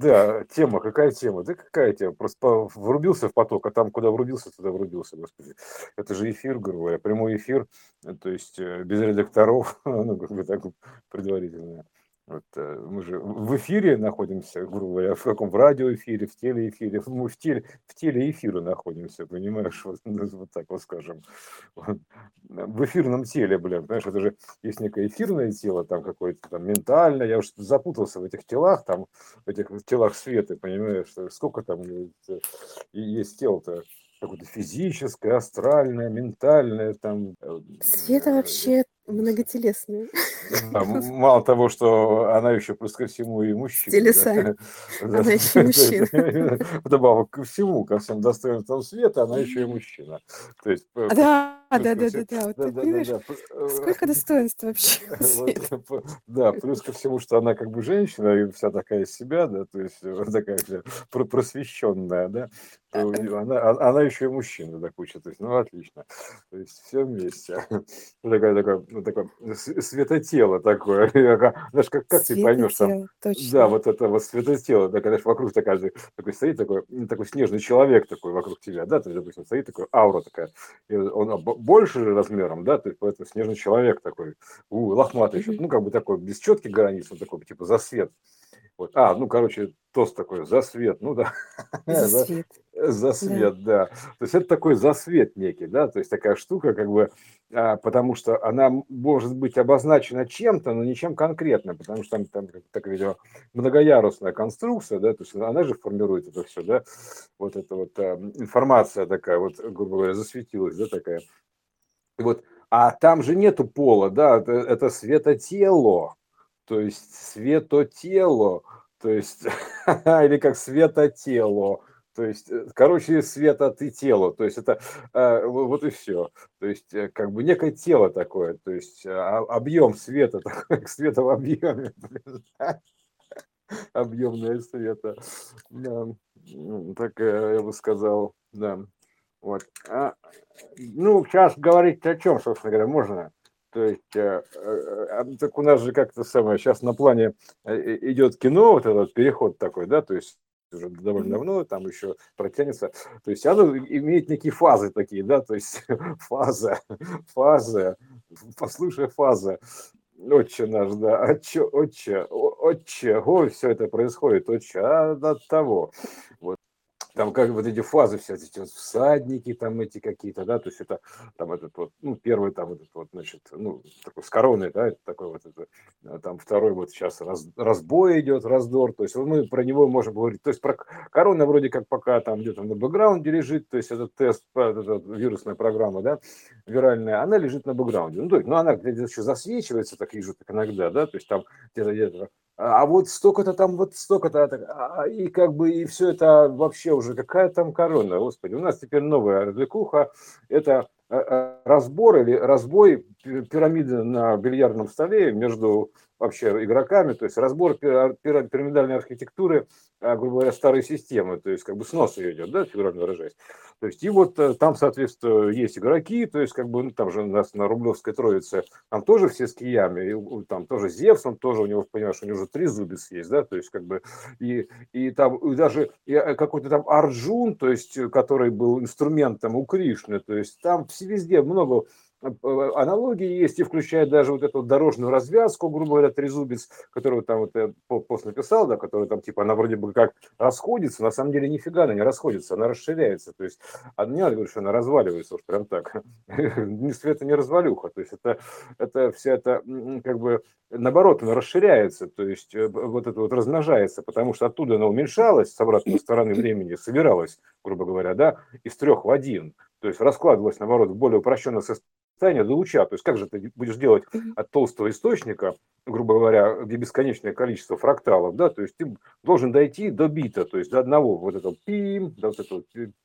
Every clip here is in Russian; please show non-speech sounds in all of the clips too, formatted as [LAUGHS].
Да, тема, какая тема? Да какая тема? Просто врубился в поток, а там, куда врубился, туда врубился, господи. Это же эфир, грубо прямой эфир, то есть э, без редакторов, [LAUGHS] ну, как бы так предварительно. Вот, э, мы же в эфире находимся, грубо говоря, в каком в радиоэфире, в телеэфире, [LAUGHS] мы в, теле, в телеэфире находимся, понимаешь, вот, ну, вот так вот скажем. Вот. В эфирном теле, блин, понимаешь, это же есть некое эфирное тело, там какое-то там ментальное, я уже запутался в этих телах, там, в этих телах света, понимаешь, сколько там э, есть тел-то, какое-то физическое, астральное, ментальное, там... Э, Света вообще многотелесная. Да, [LAUGHS] мало того, что она еще плюс ко всему и мужчина. Телеса. [LAUGHS] Да. Она еще мужчина. [LAUGHS] Вдобавок ко всему, ко всем достоинствам света, она еще и мужчина. То есть, да, да, да, да, да, вот да, да, да, да. Сколько [LAUGHS] достоинств вообще? [LAUGHS] Да, плюс ко всему, что она как бы женщина и вся такая себя, да, то есть [LAUGHS] такая вся просвещенная, да, она, она еще и мужчина до кучи, то есть, ну, отлично. То есть, все вместе. Такая, такая, ну, такое светотело такое. Знаешь, как, как ты поймешь там? Точно. Да, вот это вот светотело, да, когда вокруг такая, такой стоит такой, такой снежный человек такой вокруг тебя, да, то есть, допустим, стоит такой аура такая, и он больше размером, да, то есть, поэтому снежный человек такой, у, лохматый еще, ну, как бы такой, без четких границ, он такой, типа, за свет. Вот. А, ну, короче, тост такой, за свет, ну да. [LAUGHS] За свет. За свет, да. да. То есть это такой засвет некий, да, то есть такая штука, как бы, а, потому что она может быть обозначена чем-то, но ничем конкретным, потому что там, там так, видимо, многоярусная конструкция, да, то есть она же формирует это все, да, вот эта вот а, информация такая, вот, грубо говоря, засветилась, да, такая. И вот, а там же нету пола, да, это, это светотело, то есть светотело, то есть, [LAUGHS] или как светотело, то есть, э, короче, света ты тело, то есть это э, вот и все, то есть э, как бы некое тело такое, то есть а, объем света [LAUGHS] такой, света в объеме, [LAUGHS] объемное света, да. Ну, так я бы сказал, да, вот. А, ну, сейчас говорить о чем, собственно говоря, можно? То есть, э, э, так у нас же как-то самое, сейчас на плане э, идет кино, вот этот переход такой, да, то есть уже довольно давно, там еще протянется. То есть оно имеет некие фазы такие, да, то есть [LAUGHS] фаза, фаза, послушай фаза, отче наш, да, отче, отче, отче, ой, все это происходит, отче, а от того. Вот там как вот эти фазы все эти вот всадники там эти какие-то, да, то есть это там этот вот, ну, первый там этот вот, значит, ну, такой с короной, да, такой вот, это, а там второй вот сейчас раз, разбой идет, раздор, то есть мы про него можем говорить, то есть про корона вроде как пока там где-то на бэкграунде лежит, то есть этот тест, эта вирусная программа, да, виральная, она лежит на бэкграунде, ну, то есть, ну, она где-то еще засвечивается, так вижу, так иногда, да, то есть там где-то где-то а вот столько-то там, вот столько-то, а, и как бы, и все это вообще уже, какая там корона, господи, у нас теперь новая развлекуха, это э, э, разбор или разбой пирамиды на бильярдном столе между вообще игроками, то есть разбор пирамидальной архитектуры, а, грубо говоря, старой системы, то есть как бы снос ее идет, да, фигурально выражаясь. То есть и вот э, там, соответственно, есть игроки, то есть как бы ну, там же у нас на Рублевской Троице, там тоже все с киями, и, там тоже Зевс, он тоже у него, понимаешь, у него уже три зубец есть, да, то есть как бы и, и там и даже э, какой-то там Арджун, то есть который был инструментом у Кришны, то есть там везде много Э, аналогии есть, и включая даже вот эту дорожную развязку, грубо говоря, трезубец, которую там вот я пост написал, да, который там типа она вроде бы как расходится, на самом деле нифига она не расходится, она расширяется, то есть а не надо говорить, что она разваливается уж прям так, [LAUGHS] ни света, не развалюха, то есть это, это вся это как бы наоборот, она расширяется, то есть э, вот это вот размножается, потому что оттуда она уменьшалась с обратной стороны времени, собиралась, грубо говоря, да, из трех в один, то есть раскладывалась, наоборот, в более упрощенное состояние, до луча. То есть как же ты будешь делать от толстого источника, грубо говоря, где бесконечное количество фракталов, да, то есть ты должен дойти до бита, то есть до одного вот этого пи, до вот этого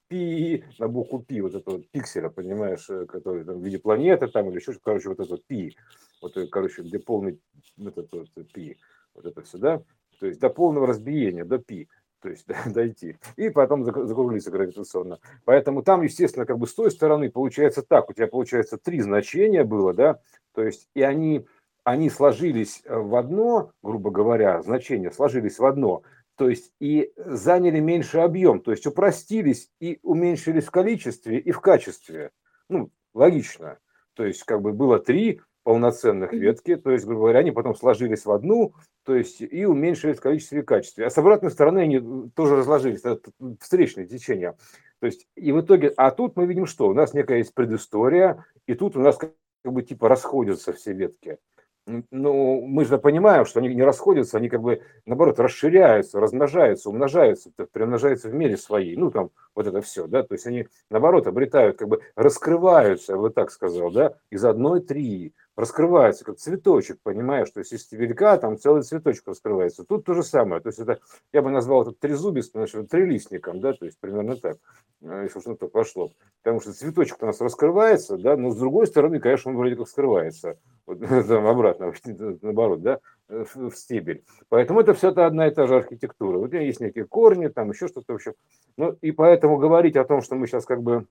пи, на букву пи, вот этого пикселя, понимаешь, э, который там в виде планеты там или еще что короче, вот это пи, вот, э, короче, где полный вот это вот пи, вот это все, да, то есть до полного разбиения, до пи то есть [LAUGHS] дойти, и потом закруглиться гравитационно. Поэтому там, естественно, как бы с той стороны получается так, у тебя получается три значения было, да, то есть и они, они сложились э, в одно, грубо говоря, значения сложились в одно, то есть и заняли меньше объем, то есть упростились и уменьшились в количестве и в качестве. Ну, логично. То есть как бы было три полноценных ветки, то есть, грубо говоря, они потом сложились в одну, то есть и уменьшились в количестве и качестве. А с обратной стороны они тоже разложились, это встречное течение. То есть и в итоге, а тут мы видим что? У нас некая есть предыстория, и тут у нас как бы типа расходятся все ветки ну, мы же понимаем, что они не расходятся, они как бы, наоборот, расширяются, размножаются, умножаются, примножаются в мере своей, ну, там, вот это все, да, то есть они, наоборот, обретают, как бы, раскрываются, я бы так сказал, да, из одной три, раскрывается как цветочек, понимаешь, то есть если велика, там целый цветочек раскрывается. Тут то же самое, то есть это, я бы назвал это трезубистым, значит, трилистником, да, то есть примерно так, э, если что-то пошло. Потому что цветочек у нас раскрывается, да, но с другой стороны, конечно, он вроде как скрывается, вот, [LAUGHS] там, обратно, [LAUGHS] наоборот, да, в стебель. Поэтому это все это одна и та же архитектура. Вот есть некие корни, там еще что-то в общем. Ну и поэтому говорить о том, что мы сейчас как бы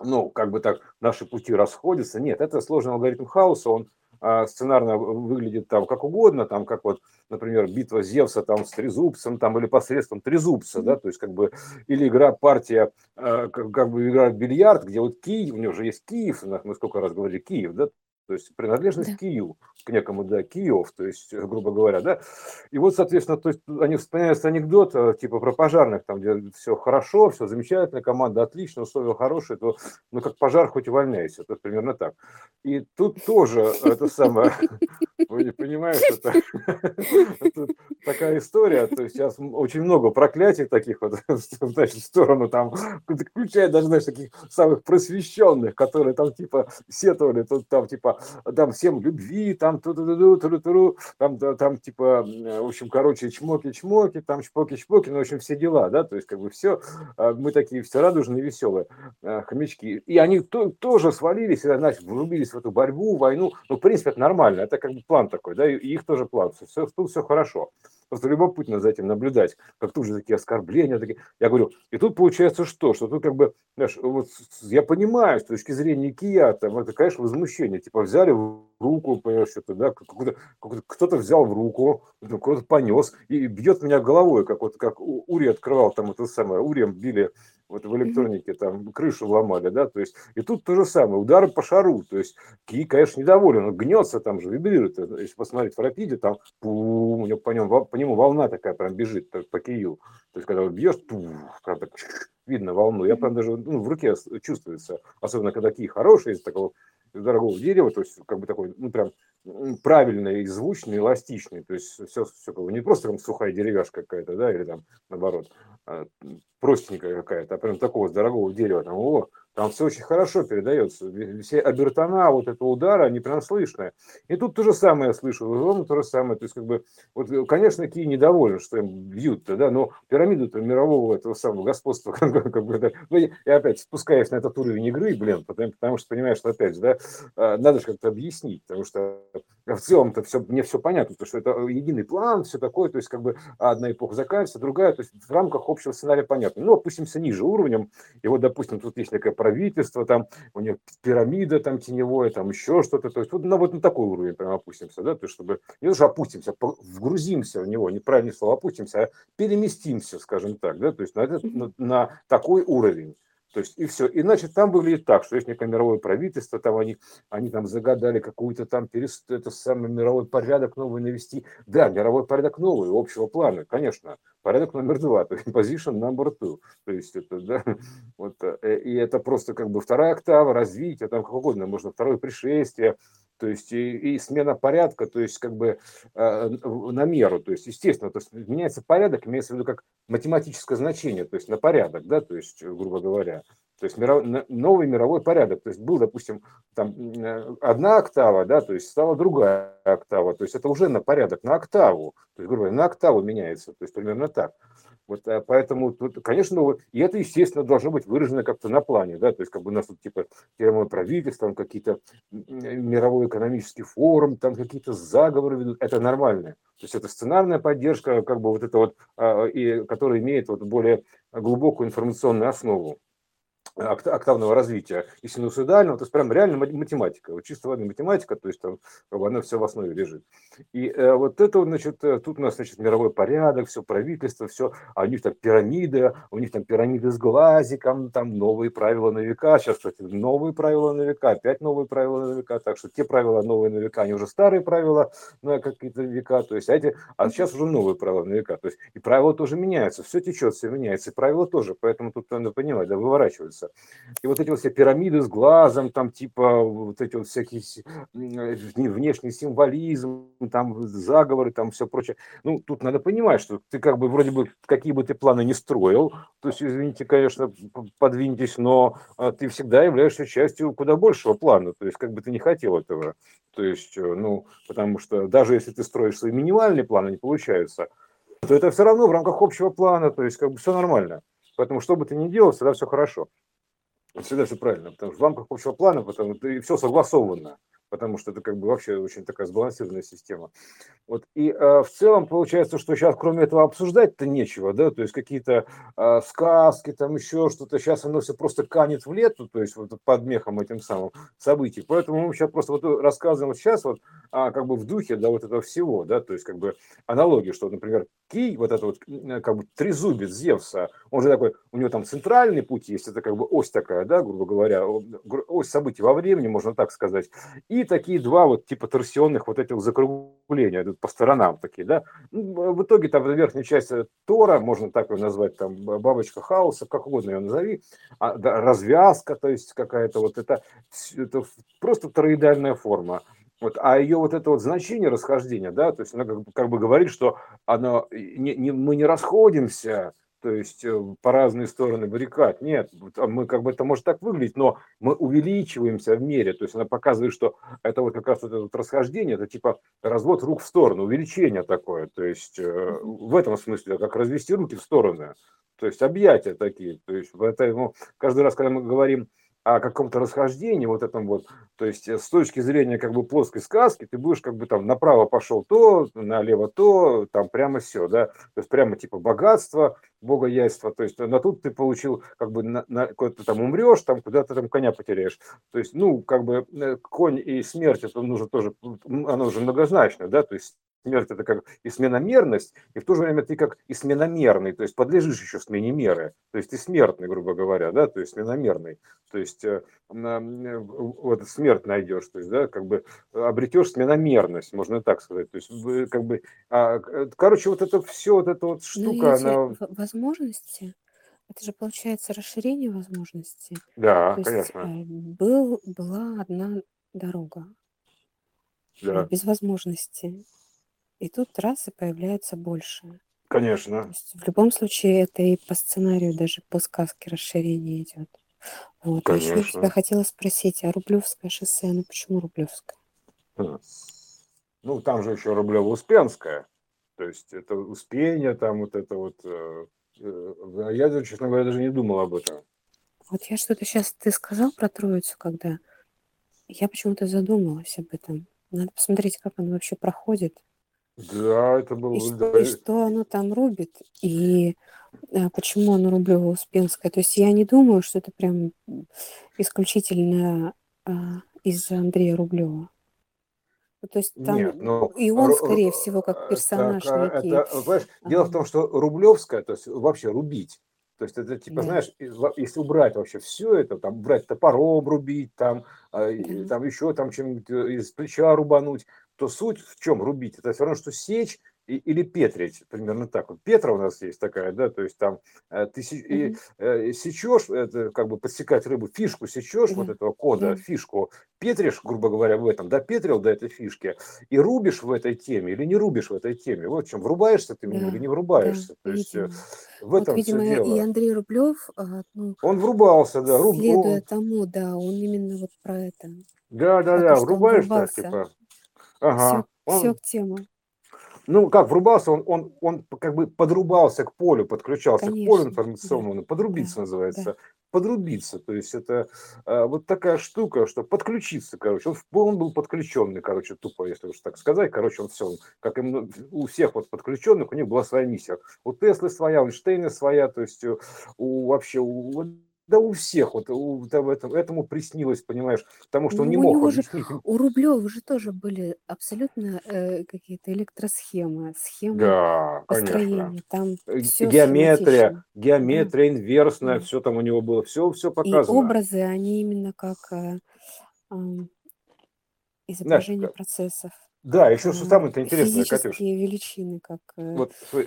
ну, как бы так, наши пути расходятся. Нет, это сложный алгоритм хаоса, он а, сценарно выглядит там как угодно, там как вот, например, битва Зевса там с трезубцем, там или посредством трезубца, да, то есть как бы, или игра партия, а, как, как бы игра в бильярд, где вот Киев, у него же есть Киев, мы сколько раз говорили Киев, да, то есть принадлежность да. Киеву, к некому, да, Киев, то есть, э, грубо говоря, да. И вот, соответственно, то есть они вспоминают анекдот, э, типа про пожарных, там, где все хорошо, все замечательно, команда отлично, условия хорошие, то, ну, как пожар, хоть увольняйся, то примерно так. И тут тоже это самое, [LAUGHS] вы не понимаете, это, [LAUGHS] это такая история, то есть сейчас очень много проклятий таких вот, [LAUGHS] значит, в сторону там, включая даже, знаешь, таких самых просвещенных, которые там, типа, сетовали, тут там, типа, там всем любви, там ту ту ту ту ту там, там типа, в общем, короче, чмоки-чмоки, там чпоки-чпоки, ну, в общем, все дела, да, то есть, как бы все, а, мы такие все радужные, веселые а, хомячки. И они то, тоже свалились, значит, врубились в эту борьбу, войну, ну, в принципе, это нормально, это как бы план такой, да, и их тоже план, все, тут все хорошо. Просто любопытно за этим наблюдать, как тут же такие оскорбления. Такие. Я говорю, и тут получается что? Что тут как бы, знаешь, вот я понимаю, с точки зрения Кия, там, это, конечно, возмущение. Типа взяли в руку, понимаешь, что-то, да, кто-то взял в руку, кто-то понес и бьет меня головой, как вот как Ури открывал там это самое, Урием били вот в электронике там крышу ломали, да, то есть, и тут то же самое, удары по шару, то есть, Ки, конечно, недоволен, он гнется там же, вибрирует, если посмотреть в рапиде, там, пум, у него по, нему, по нему волна такая прям бежит по Кию, то есть, когда бьешь, пум, прям так, видно волну, я прям даже, ну, в руке чувствуется, особенно когда Ки хороший, из такого дорогого дерева, то есть, как бы такой, ну, прям правильный, звучный, эластичный, то есть все, все как бы не просто там сухая деревяшка какая-то, да, или там наоборот, а, простенькая какая-то, а прям такого дорогого дерева, там, о, там все очень хорошо передается. Все обертона вот этого удара, они прям слышные. И тут то же самое я слышу, ровно то же самое. То есть, как бы, вот, конечно, Киев недоволен, что им бьют-то, да, но пирамиду мирового этого самого господства, [LAUGHS] как, как бы, да, ну, я опять спускаюсь на этот уровень игры, блин, потому, потому что понимаешь, что опять да, а, надо же как-то объяснить, потому что в целом-то все, мне все понятно, потому что это единый план, все такое, то есть, как бы, одна эпоха заканчивается, другая, то есть, в рамках общего сценария понятно. Ну, опустимся ниже уровнем, и вот, допустим, тут есть некая правительство, там у них пирамида там теневое, там еще что-то. То есть вот, ну, вот на такой уровень прям опустимся, да, то есть чтобы не то, что опустимся, вгрузимся в него, неправильное слово опустимся, а переместимся, скажем так, да, то есть на, этот, на, на такой уровень. То есть и все. И значит, там выглядит так, что есть некое мировое правительство, там они, они там загадали какую-то там перест... это самый мировой порядок новый навести. Да, мировой порядок новый, общего плана, конечно. Порядок номер два, то есть position number two. То есть это, да, [LAUGHS] вот, э, и это просто как бы вторая октава, развитие, там как угодно, можно второе пришествие, то есть и, и смена порядка, то есть как бы э, на меру, то есть естественно, то есть меняется порядок, имеется в виду как математическое значение, то есть на порядок, да, то есть грубо говоря, то есть миров, новый мировой порядок, то есть был, допустим, там э, одна октава, да, то есть стала другая октава, то есть это уже на порядок, на октаву, то есть грубо говоря, на октаву меняется, то есть примерно так. Вот, э, поэтому тут, конечно, и это, естественно, должно быть выражено как-то на плане, да, то есть как бы у нас тут типа мировое правительство, там какие-то мировой экономический форум, там какие-то заговоры ведут, это нормально. То есть это сценарная поддержка, как бы вот это вот, а, и, которая имеет вот более глубокую информационную основу. Октавного развития и синусоидального, то есть прям реально математика, вот чисто вода математика, то есть там она все в основе лежит. И э, вот это, значит, э, тут у нас, значит, мировой порядок, все правительство, все, а у них там пирамиды, у них там пирамиды с глазиком, там новые правила на века, сейчас, кстати, новые правила на века, опять новые правила на века, так что те правила новые на века, они уже старые правила на какие-то века, то есть, а, эти, а сейчас уже новые правила на века, то есть, и правила тоже меняются, все течет, все меняется, и правила тоже, поэтому тут надо понимать, да, выворачиваются меняются. И вот эти вот все пирамиды с глазом, там типа вот эти вот всякие внешний символизм, там заговоры, там все прочее. Ну, тут надо понимать, что ты как бы вроде бы какие бы ты планы не строил, то есть, извините, конечно, подвиньтесь, но а, ты всегда являешься частью куда большего плана, то есть как бы ты не хотел этого. То есть, э, ну, потому что даже если ты строишь свои минимальные планы, не получаются, то это все равно в рамках общего плана, то есть как бы все нормально. Поэтому что бы ты ни делал, всегда все хорошо всегда все правильно, потому что в рамках общего плана, потому что все согласовано потому что это как бы вообще очень такая сбалансированная система. Вот. И э, в целом получается, что сейчас кроме этого обсуждать-то нечего, да, то есть какие-то э, сказки, там еще что-то, сейчас оно все просто канет в лету, то есть вот под мехом этим самым событий. Поэтому мы сейчас просто вот рассказываем сейчас вот а, как бы в духе, да, вот этого всего, да, то есть как бы аналогии, что, например, Кий, вот это вот как бы трезубец Зевса, он же такой, у него там центральный путь есть, это как бы ось такая, да, грубо говоря, ось событий во времени, можно так сказать, и такие два вот типа торсионных вот этих закругления идут по сторонам такие, да. Ну, в итоге там верхняя часть э, Тора, можно так ее назвать, там бабочка хаоса, как угодно ее назови, а, да, развязка, то есть какая-то вот это, это просто тороидальная форма. Вот, а ее вот это вот значение расхождения, да, то есть она как, как бы говорит, что она, не, не, мы не расходимся, то есть э, по разные стороны баррикад. Нет, а мы как бы это может так выглядеть, но мы увеличиваемся в мере. То есть она показывает, что это вот как раз вот это вот расхождение, это типа развод рук в сторону, увеличение такое. То есть э, в этом смысле, как развести руки в стороны. То есть объятия такие. То есть поэтому каждый раз, когда мы говорим о каком-то расхождении вот этом вот, то есть э, с точки зрения как бы плоской сказки, ты будешь как бы там направо пошел то, налево то, там прямо все, да, то есть прямо типа богатство, богояйство, то есть на тут ты получил как бы на, на куда-то там умрешь, там куда-то там коня потеряешь, то есть ну как бы э, конь и смерть это нужно тоже, оно уже многозначно, да, то есть смерть это как и сменомерность, и в то же время ты как и сменомерный, то есть подлежишь еще смене меры, то есть ты смертный, грубо говоря, да, то есть сменомерный, то есть э, э, вот смерть найдешь, то есть, да, как бы обретешь сменомерность, можно так сказать, то есть как бы, а, короче, вот это все, вот эта вот ну, штука, она... Возможности, это же получается расширение возможностей. Да, То конечно. Э, был, была одна дорога, да. без возможностей. И тут трассы появляются больше. Конечно. в любом случае это и по сценарию, даже по сказке расширение идет. Вот. А еще я тебя хотела спросить, а Рублевское шоссе, ну почему Рублевское? Хм. Ну, там же еще Рублево-Успенское. То есть это Успение, там вот это вот... Э, э, я, честно говоря, даже не думал об этом. Вот я что-то сейчас, ты сказал про Троицу, когда... Я почему-то задумалась об этом. Надо посмотреть, как оно вообще проходит. Да, это было... И, да. и что оно там рубит, и а, почему оно Рублево-Успенское. То есть я не думаю, что это прям исключительно а, из-за Андрея Рублева. Ну, то есть там Нет, но и он, скорее всего, как персонаж так, некий. Это, понимаешь, ага. Дело в том, что Рублевская, то есть вообще рубить, то есть это типа, да. знаешь, если убрать вообще все это, там брать топором рубить, там, да. там еще там чем-нибудь э, из плеча рубануть, то суть в чем рубить? Это все равно, что сечь или петрить, примерно так. Вот Петра у нас есть такая, да, то есть там э, ты mm-hmm. э, сечешь, это как бы подсекать рыбу, фишку сечешь mm-hmm. вот этого кода, mm-hmm. фишку, петришь, грубо говоря, в этом, да, петрил до этой фишки, и рубишь в этой теме или не рубишь в этой теме. Вот в чем, врубаешься ты нее или не врубаешься. Да, то есть видимо. в этом вот, видимо, все дело. и Андрей Рублев, а, ну, он врубался, да, руб... следуя тому, да, он именно вот про это. Да, да, да, врубаешься, типа, Ага. Все, все к тему. Ну, как врубался, он, он, он как бы подрубался к полю, подключался Конечно, к полю информационному, да, подрубиться да, называется. Да. Подрубиться, то есть это а, вот такая штука, что подключиться, короче. Он, он был подключенный, короче, тупо, если уж так сказать. Короче, он все, как и у всех вот подключенных, у них была своя миссия. У Теслы своя, у Эйнштейна своя, то есть у вообще у Да у всех вот у, там, этому, этому приснилось, понимаешь, потому что он не Ну, у мог же, у Рублева же тоже были абсолютно э, какие-то электросхемы, схемы Да, конечно. построения, там Э, все Геометрия, да, геометрия инверсная, да. все там у него было, все, все И показано. образы, они именно как э, Знаешь, изображение как- процессов, да, еще что самое-то интересное, Катюш, величины, как э, вот э,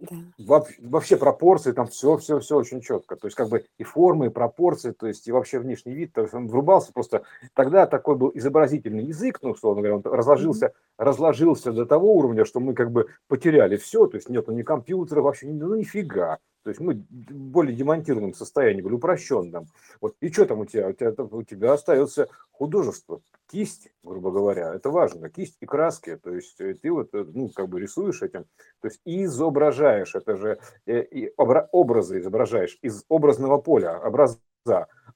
да. Во- вообще пропорции там все, все, все очень четко. То есть как бы и формы, и пропорции, то есть и вообще внешний вид. То есть он врубался просто. Тогда такой был изобразительный язык, ну, условно говоря, он разложился, разложился до того уровня, что мы как бы потеряли все. То есть нету ни компьютера, вообще, ну нифига. То есть мы в более демонтированном состоянии были, упрощенном. Вот и что там у тебя? У тебя, у тебя остается художество, кисть, грубо говоря. Это важно. Кисть и краски. То есть э, ты вот, э, ну, как бы рисуешь этим, то есть изображаешь, это же э, и обра- образы изображаешь из образного поля, образа,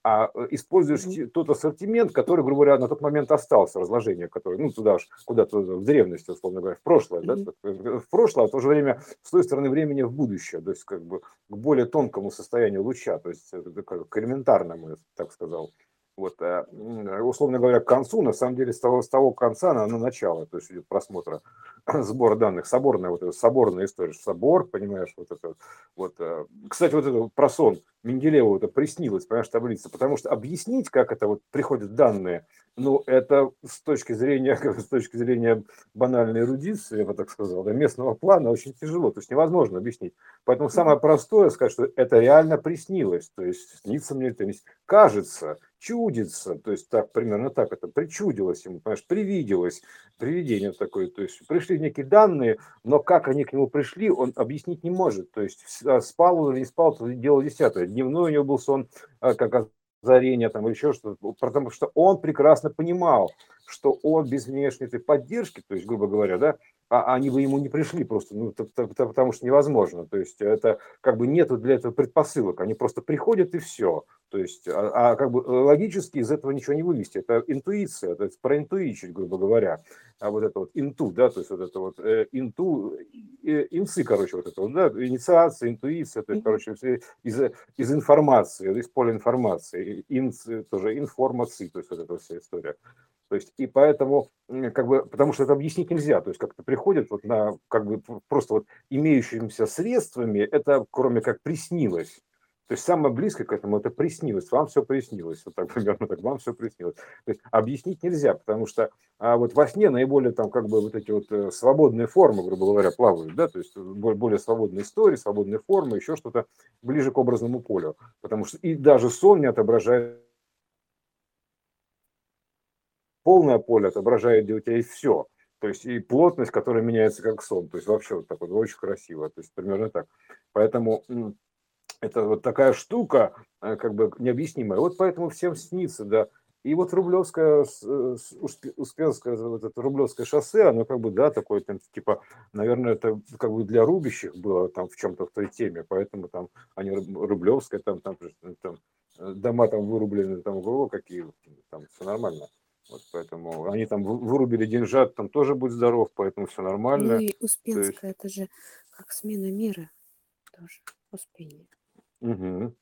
а э, используешь те- тот ассортимент, который, грубо говоря, на тот момент остался, разложение, которое, ну, туда уж, куда-то в древности, условно говоря, в прошлое, да, Мгм. так, э, в прошлое, а в то же время с той стороны времени в будущее, то есть как бы к более тонкому состоянию луча, то есть такое, к элементарному, я так сказал. Вот, м, условно говоря, к концу, на самом деле, с того, с того конца на, на начало, то есть идет просмотра [CLEARS THROAT] сбора данных, соборная вот эта соборная история, собор, понимаешь, вот это вот. э, Кстати, вот это вот про сон Менделееву это приснилось, понимаешь, таблица, потому что объяснить, как это вот приходят данные, ну, это с точки зрения, [LAUGHS] с точки зрения банальной эрудиции, я бы так сказал, да, местного плана очень тяжело, то есть невозможно объяснить. Поэтому самое простое сказать, что это реально приснилось, то есть снится мне не с- кажется, чудится, то есть так, примерно так это, причудилось ему, понимаешь, привиделось, привидение такое, то есть пришли некие данные, но как они к нему пришли, он объяснить не может, то есть а, спал он или не спал, то дело десятое, дневной у него был сон, а, как озарение там или еще что-то, потому что он прекрасно понимал, что он без внешней этой поддержки, то есть, грубо говоря, да, а они бы ему не пришли просто, ну, потому что невозможно. То есть это как бы нету для этого предпосылок, они просто приходят и все. То есть, а, а как бы логически из этого ничего не вывести. Это интуиция, то есть проинтуичить, грубо говоря. А вот это вот инту, да, то есть вот это вот э, инту, э, инцы, короче, вот это вот, да, инициация, интуиция, то есть, короче, все из, из информации, из поля информации, инц, тоже информации, то есть вот эта вся история. То есть, и поэтому, как бы, потому что это объяснить нельзя, то есть, как-то приходит вот на, как бы, просто вот имеющимися средствами, это кроме как приснилось. То есть самое близкое к этому это приснилось, вам все приснилось, вот так примерно так, вам все приснилось. То есть объяснить нельзя, потому что а вот во сне наиболее там как бы вот эти вот э, свободные формы, грубо говоря, плавают, да, то есть бо- более свободные истории, свободные формы, еще что-то ближе к образному полю, потому что и даже сон не отображает полное поле отображает, где у тебя есть все. То есть и плотность, которая меняется как сон. То есть вообще вот так вот очень красиво. То есть примерно так. Поэтому это вот такая штука, э, как бы необъяснимая. Вот поэтому всем снится, да. И вот Рублевское, э, Усп- Успенское, вот это Рублевское шоссе, оно как бы, да, такое, там, типа, наверное, это как бы для рубящих было там в чем-то в той теме, поэтому там они Руб- Рублевское, там, там, там э, дома там вырублены, там, какие, там все нормально. Вот поэтому они там вы- вырубили деньжат, там тоже будь здоров, поэтому все Ну нормально. и То есть, Успенская, это же как смена мира тоже. Успение. мгм,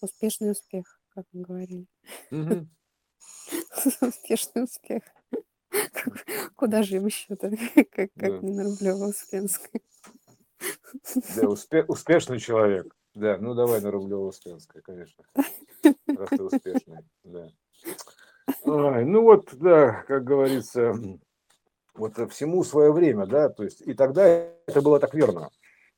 Успешный успех, как мы говорили. мгм, [LAUGHS] Успешный успех. Куда же им еще-то, как, да, как не на Рублева Успенской. да, успе- успешный человек. Да, ну давай на Рублева Успенская, конечно, [LAUGHS] раз ты успешный, да. Ой, ну вот, да, как говорится, вот всему свое время, да, то есть и тогда это было так верно,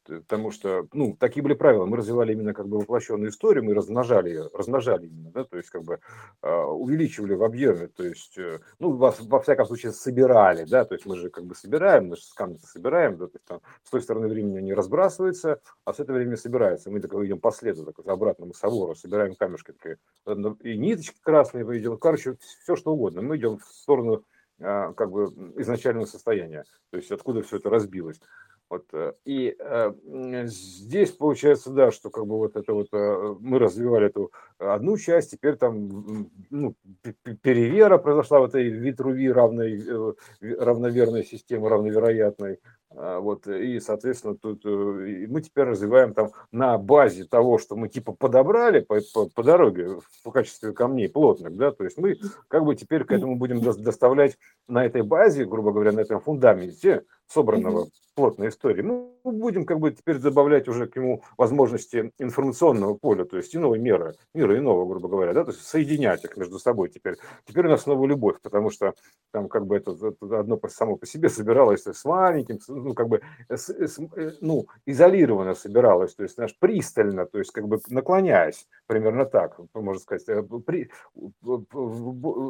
потому что, ну, такие были правила, мы развивали именно как бы воплощенную историю, мы размножали ее, размножали именно, да, то есть как бы а, увеличивали в объеме, то есть, э, ну, во, во всяком случае собирали, да, то есть мы же как бы собираем, мы же с камня собираем, да, то есть там с той стороны времени они разбрасываются, а с этого времени собираются, мы так идем по следу, так вот, обратному собору, собираем камешки, такие, одно- и ниточки красные идем, короче, все что угодно, мы идем в сторону а, как бы изначального состояния, то есть откуда все это разбилось. Вот, э, и э, здесь получается, да, что как бы вот это вот э, мы развивали эту одну часть, теперь там ну, перевера произошла в этой Витруви равной, э, равноверной системы, равновероятной. А, вот, и, соответственно, тут э, мы теперь развиваем там на базе того, что мы типа подобрали по, по, по дороге в качестве камней плотных, да, то есть мы как бы теперь к этому будем доставлять на этой базе, грубо говоря, на этом фундаменте собранного плотной истории, мы будем как бы теперь добавлять уже к нему возможности информационного поля, то есть иного мира, мира иного, грубо говоря, да, то есть соединять их между собой теперь. Теперь у нас снова любовь, потому что там как бы это, это одно само по себе [LAUGHS] собиралось с маленьким, ну как бы с, с, э, ну изолированно собиралось, то есть наш пристально, то есть как бы наклоняясь, примерно так, можно сказать, э, при,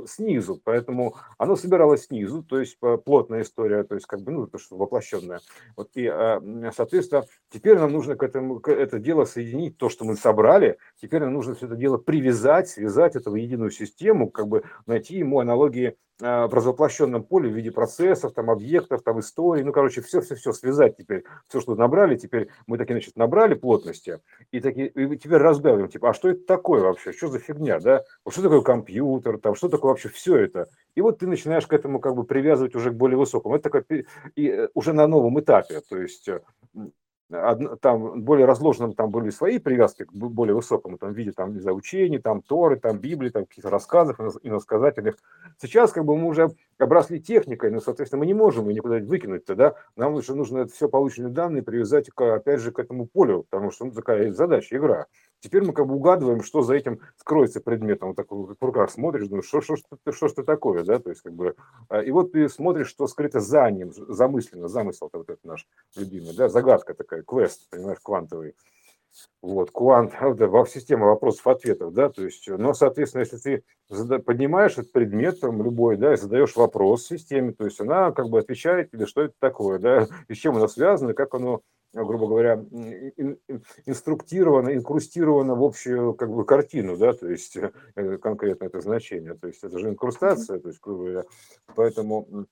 снизу, поэтому оно собиралось снизу, то есть плотная история, то есть как бы ну то что воплощенное. Вот, и, а, соответственно, теперь нам нужно к этому, к это дело соединить, то, что мы собрали, теперь нам нужно все это дело привязать, связать это в единую систему, как бы найти ему аналогии а, в развоплощенном поле в виде процессов, там, объектов, там, историй, ну, короче, все-все-все связать теперь, все, что набрали, теперь мы такие, значит, набрали плотности, и, такие, и теперь разгадываем, типа, а что это такое вообще, что за фигня, да, вот что такое компьютер, там, что такое вообще все это, и вот ты начинаешь к этому как бы привязывать уже к более высокому, это такое, и э, уже на новом этапе, то есть э, там более разложенным там были свои привязки к более высокому там виде там не учений, там Торы, там Библии, там каких-то рассказов иносказательных. Сейчас как бы мы уже обросли техникой, но, соответственно, мы не можем ее никуда выкинуть тогда. Нам лучше нужно это все полученные данные привязать, опять же, к этому полю, потому что ну, такая задача, игра. Теперь мы как бы угадываем, что за этим скроется предметом. Вот так как в руках смотришь, думаешь, что, что, что, что, что такое, да, то есть как бы, а, и вот ты смотришь, что скрыто за ним, замысленно, замысел вот этот наш любимый, да, загадка такая, квест, понимаешь, квантовый. Вот, квант, [LAUGHS] во система вопросов-ответов, да, то есть, но, соответственно, если ты поднимаешь этот предмет, там, любой, да, и задаешь вопрос системе, то есть она как бы отвечает тебе, что это такое, да, [LAUGHS] и с чем оно связано, как оно грубо говоря, инструктировано, инкрустировано в общую как бы картину, да, то есть э, конкретно это значение, то есть это же инкрустация, то есть, грубо говоря, поэтому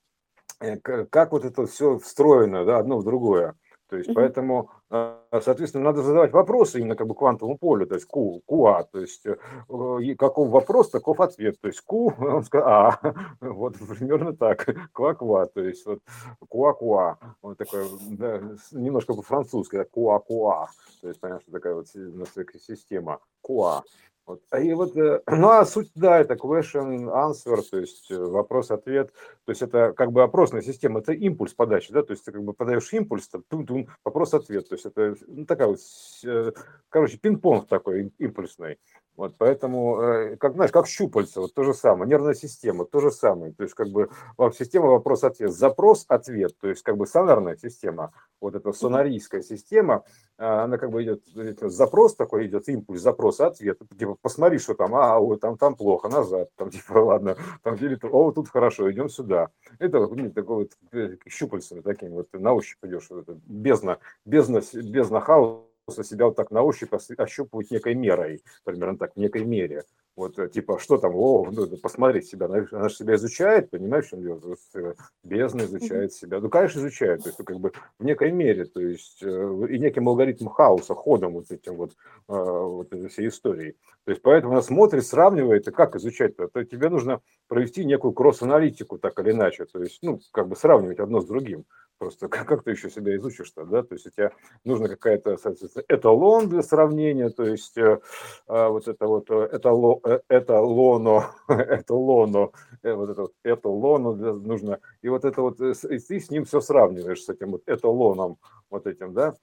э, как вот это все встроено, да, одно в другое. То есть, поэтому, а, соответственно, надо задавать вопросы именно как бы квантовому полю, то есть Q, QA, то есть э, каков вопрос, таков ответ, то есть Q, [LAUGHS] он сказал, а, [LAUGHS] вот примерно так, [LAUGHS] ква-ква, то есть вот куа-куа, вот такой, да, немножко по-французски, куа-куа, то есть, понятно, что такая вот система, куа, вот. И вот, э, [CLEARS THROAT] ну а суть, да, это question, answer, то есть э, вопрос-ответ, то есть это как бы опросная система, это импульс подачи, да, то есть ты как бы подаешь импульс, тун-тун, вопрос-ответ, то есть это ну, такая вот, э, короче, пинг-понг такой импульсный. Вот, поэтому, как знаешь, как щупальца, вот то же самое, нервная система, то же самое, то есть как бы система вопрос-ответ, запрос-ответ, то есть как бы сонарная система, вот эта сонарийская система, а, она как бы идет, запрос такой идет, импульс, запрос, ответ, типа посмотри, что там, а, ой, там, там плохо, назад, там [LAUGHS] типа, ладно, там, или, о, тут хорошо, идем сюда. Это вот ну, такой вот э, щупальцами таким вот на ощупь идешь, вот бездна, бездна, бездна хаоса себя вот так на ощупь ощупывать некой мерой, примерно так, в некой мере. Вот, э, типа, что там, о, ну, посмотреть себя, она же себя изучает, понимаешь, что дело? Э, бездна изучает себя. Ну, конечно, изучает, то есть, ну, как бы в некой мере, то есть, э, и неким алгоритмом хаоса, ходом вот этим вот, вот этой всей истории. То есть, поэтому она смотрит, сравнивает, и как изучать-то? То тебе нужно провести некую кросс-аналитику, так или иначе, то есть, ну, как бы сравнивать одно с другим. Просто как, как ты еще себя изучишь-то, да? То есть у тебя нужно какая-то, соответственно, эталон для сравнения, то есть э, э, вот это вот э, этало, э, эталоно, [LAUGHS] эталоно, э, вот это вот эталоно нужно, и вот это вот, и ты с ним все сравниваешь, с этим вот эталоном, вот этим, да?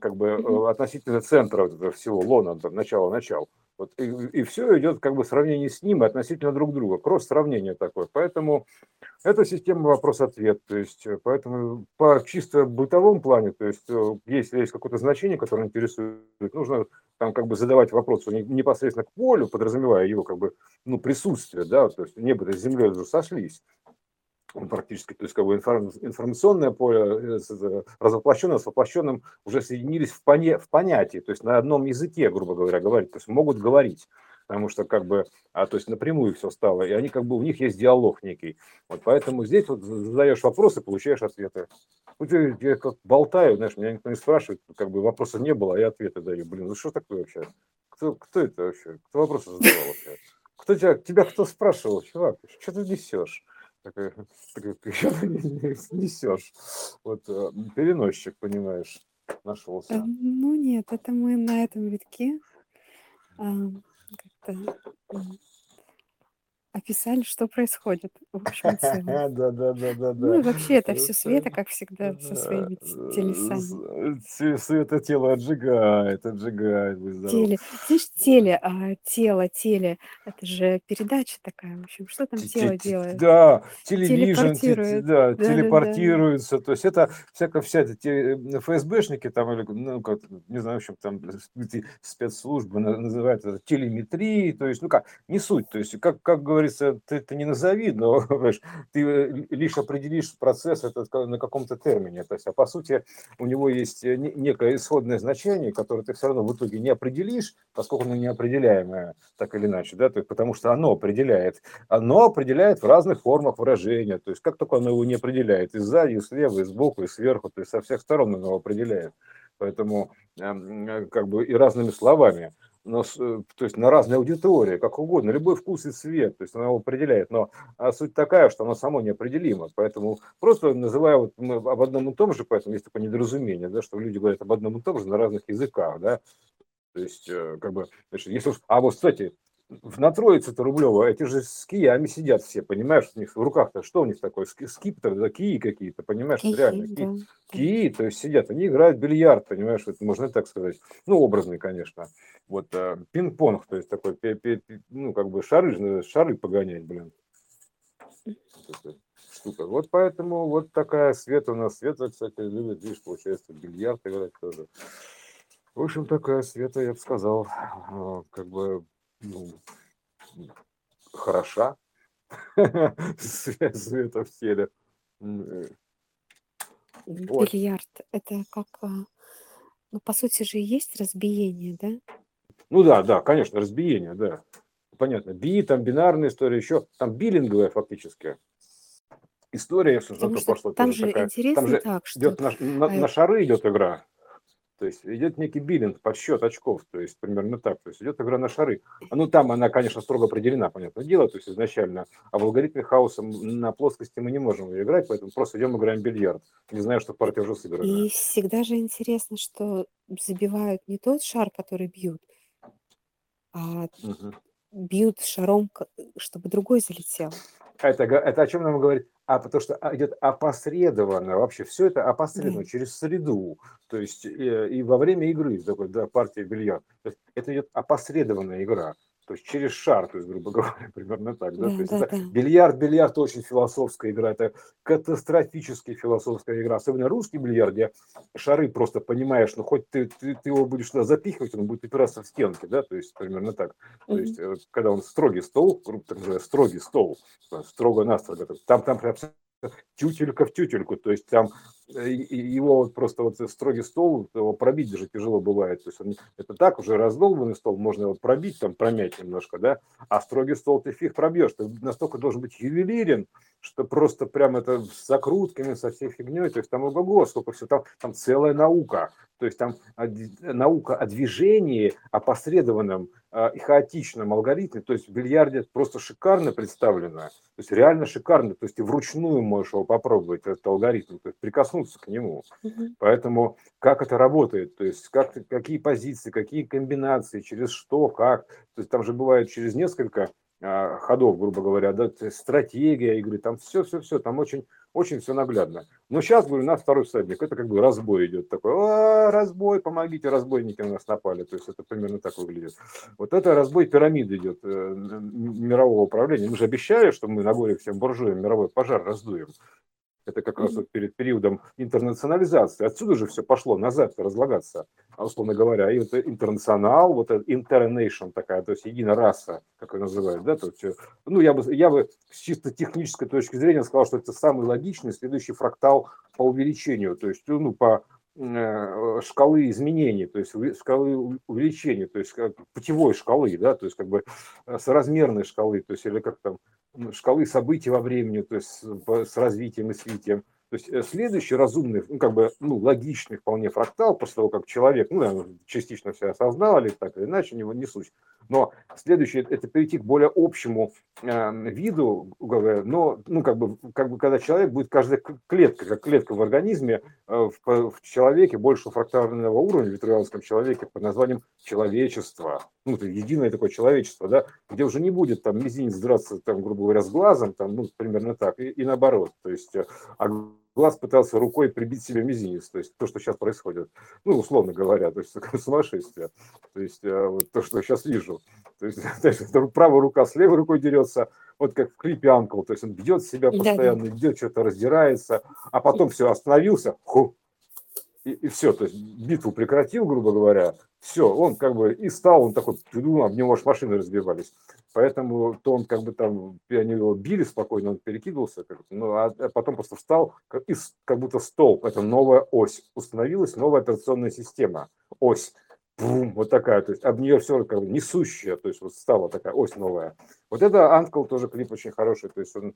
как бы относительно центра вот этого всего, лона, начало-начал. Вот, и, и все идет как бы сравнение с ним относительно друг друга, кросс-сравнение такое. Поэтому это система вопрос-ответ. То есть, э, поэтому по чисто бытовом плане, то есть, э, если есть какое-то значение, которое интересует, нужно там как бы задавать вопросы непосредственно к полю, подразумевая его как бы ну, присутствие, да, то есть небо и земля уже сошлись практически, то есть как бы информационное поле э, развоплощенное с воплощенным уже соединились в, поня в понятии, то есть на одном языке, грубо говоря, говорить, то есть могут говорить, потому что как бы, а, то есть напрямую все стало, и они как бы, у них есть диалог некий, вот поэтому здесь вот задаешь вопросы, получаешь ответы. Ну, я, я как болтаю, знаешь, меня никто не спрашивает, как бы вопросов не было, а я ответы даю. Блин, ну что такое вообще? Кто, кто это вообще? Кто вопросы задавал вообще? Кто тебя, тебя кто спрашивал, чувак? Что ты несешь? Такая, ты несешь. Вот э, переносчик, понимаешь, нашелся. Ну нет, это мы на этом витке как-то описали, что происходит в общем целом. Да, да, да, да, Ну да. и вообще это все Света, как всегда, со своими телесами. Света тело отжигает, отжигает. Теле. Знаешь, теле, а, тело, теле, это же передача такая, в общем, что там тело делает? Да, Телепортирует. да, телепортируется. То есть это всякая вся те- ФСБшники там, или, ну, как, не знаю, в общем, там спецслужбы на- называют это телеметрией, то есть, ну как, не суть. То есть, как, как говорится, ты это не назови, но [LAUGHS] ты э, лишь определишь процесс этот на каком-то термине. То есть, а по сути, у него есть э, не- некое исходное значение, которое ты все равно в итоге не определишь, поскольку оно неопределяемое, так или иначе, да, то есть, потому что оно определяет. Оно определяет в разных формах выражения. То есть, как только оно его не определяет, и сзади, и слева, и сбоку, и сверху, то есть, со всех сторон оно его определяет. Поэтому, эм, э, как бы, и разными словами с- э, то есть на разные аудитории, как угодно, любой вкус и цвет, то есть она его определяет, но а суть такая, что оно само неопределимо, поэтому просто называя вот мы об одном и том же, поэтому есть такое недоразумение, да, что люди говорят об одном и том же на разных языках, да, то есть э, как бы, значит, если уж, а вот, кстати, на Троице-то Рублева эти же с киями сидят все, понимаешь, у них в руках-то что у них такое, ски- скипетр, да, кии какие-то, понимаешь, Кихи, реально, кии, да. кии, то есть сидят, они играют в бильярд, понимаешь, это можно так сказать, ну, образный, конечно, вот э, пинг-понг, то есть такой, пе- пе- пе- ну, как бы шары, шары погонять, блин, Вот штука. Вот поэтому вот такая Света у нас, Света, кстати, любит, видишь, получается, бильярд играть тоже. В общем, такая Света, я бы сказал, э, как бы, ну, хороша, Све- Света в теле. Вот. Бильярд, это как, а, ну, по сути же есть разбиение, да? Ну да, да, конечно, разбиение, да. Понятно. Би, там бинарная история, еще там биллинговая фактически. История, что Потому то что пошло, там же такая. интересно Там же так, что идет на, на- а, на шары идет игра. То есть идет некий биллинг, подсчет очков, то есть примерно так. То есть идет игра на шары. А Ну там она, конечно, строго определена, понятное дело, то есть изначально. А в алгоритме хаоса на плоскости мы не можем ее играть, поэтому просто идем играем в бильярд. Не знаю, что партия уже сыграна. и всегда же интересно, что забивают не тот шар, который бьют, а Мгм. бьют шаром, чтобы другой залетел. Это, га- это о чем нам говорит? А потому что а, идет опосредованно, вообще все это опосредованно, через среду, то есть э, и во время игры, такой, да, партия бильярд. То есть это идет опосредованная игра, то есть через шар, то есть, грубо [LAUGHS] говоря, примерно так, да, Да, то есть да, это да. бильярд, бильярд очень философская игра, это катастрофически философская игра, особенно русский бильярд, где шары просто понимаешь, ну хоть ты, ты, ты его будешь туда запихивать, он будет упираться в стенки, да, то есть примерно так. То Мгм. есть э, когда он строгий стол, грубо так называемый, строгий стол, э, строго-настрого, там, там прям тютелька в тютельку, то есть там его вот просто вот строгий стол, его пробить даже тяжело бывает, то есть он, это так уже раздолбанный стол, можно его пробить, там промять немножко, да, а строгий стол ты фиг пробьешь, ты настолько должен быть ювелирен, что просто прям это с закрутками, со всей фигней, то есть там ого-го, сколько все, там, там целая наука, то есть там наука о движении, о посредованном а, и хаотичном алгоритме, то есть в бильярде просто шикарно представлено, то есть реально шикарно, то есть ты вручную можешь его попробовать, этот алгоритм, то есть прикоснуться к нему. Мгм. Поэтому как это работает, то есть как, какие позиции, какие комбинации, через что, как, то есть там же бывает через несколько а, ходов, грубо говоря, да, стратегия игры, там все-все-все, там очень, очень все наглядно. Но сейчас, говорю, у нас второй всадник, это как бы разбой идет такой, «А, разбой, помогите, разбойники на нас напали, то есть это примерно так выглядит. Вот это разбой пирамиды идет э, мирового управления. Мы же обещали, что мы на горе всем буржуям мировой пожар раздуем. Это как раз вот перед периодом интернационализации. Отсюда же все пошло назад разлагаться, а, условно говоря. И это интернационал, вот интернейшн такая, то есть единая раса, как ее называют, да, то есть, э, ну, я бы, я бы с чисто технической точки зрения сказал, что это самый логичный следующий фрактал по увеличению, то есть, ну, по э, шкалы изменений, то есть шкалы увеличения, то есть путевой шкалы, да, то есть как бы э, соразмерной шкалы, то есть или как там шкалы событий во времени, то есть с развитием и свитием. То есть э, следующий разумный, ну, как бы, ну, логичный вполне фрактал, после того, как человек, ну, наверное, частично все осознал, или так или иначе, не, не суть, Но следующее – это перейти к более общему э, виду, но, ну, как бы, как бы, когда человек будет, каждая клетка, как клетка в организме, э, в, в человеке, больше фрактарного уровня, в витруяловском человеке, под названием человечество, ну, это единое такое человечество, да, где уже не будет там мизинец драться, там, грубо говоря, с глазом, там, ну, примерно так, и, и наоборот, то есть, э, а глаз пытался рукой прибить себе мизинец, то есть то, что сейчас происходит, ну, условно говоря, то есть такое [LAUGHS] сумасшествие, то есть э, вот то, что я сейчас вижу, то есть, [LAUGHS] то есть правая рука с левой рукой дерется, вот как в клипе Анкл, то есть он бьет себя постоянно, да, да. что-то раздирается, а потом все, остановился, ху, и, и все, то есть битву прекратил, грубо говоря, все, он как бы и стал, он такой, ну, об него аж машины разбивались. Поэтому то он как бы там, они его били спокойно, он перекидывался, как, ну, а, а потом просто встал, как, и, как будто столб, это новая ось, установилась новая операционная система, ось, бум, вот такая, то есть об нее все как бы несущая, то есть вот стала такая ось новая. Вот это Анкл тоже клип очень хороший, то есть он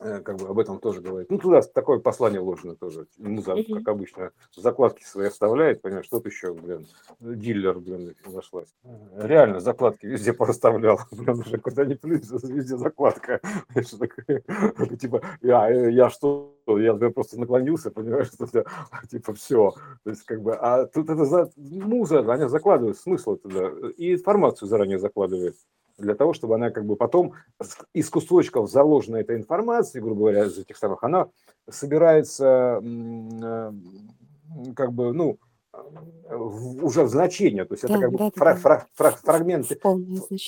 как бы об этом тоже говорит. Ну, туда такое послание вложено тоже. Муза, mm-hmm. как обычно, закладки свои оставляет, понимаешь, что-то еще, блин, дилер, блин, нашлась. Реально, закладки везде [LAUGHS] пораставлял, блин, уже куда ни плюнь, везде закладка. [LAUGHS] [LAUGHS] Типа, я, я что, я просто наклонился, понимаешь, что [LAUGHS] типа все. То есть, как бы, а тут это муза, они закладывают смысл туда, и информацию заранее закладывают для того, чтобы она как бы потом из кусочков заложенной этой информации, грубо говоря, из этих самых, она собирается э, как бы, ну, уже в значение, то есть да, это как да, бы фра- фра- фра- фрагменты,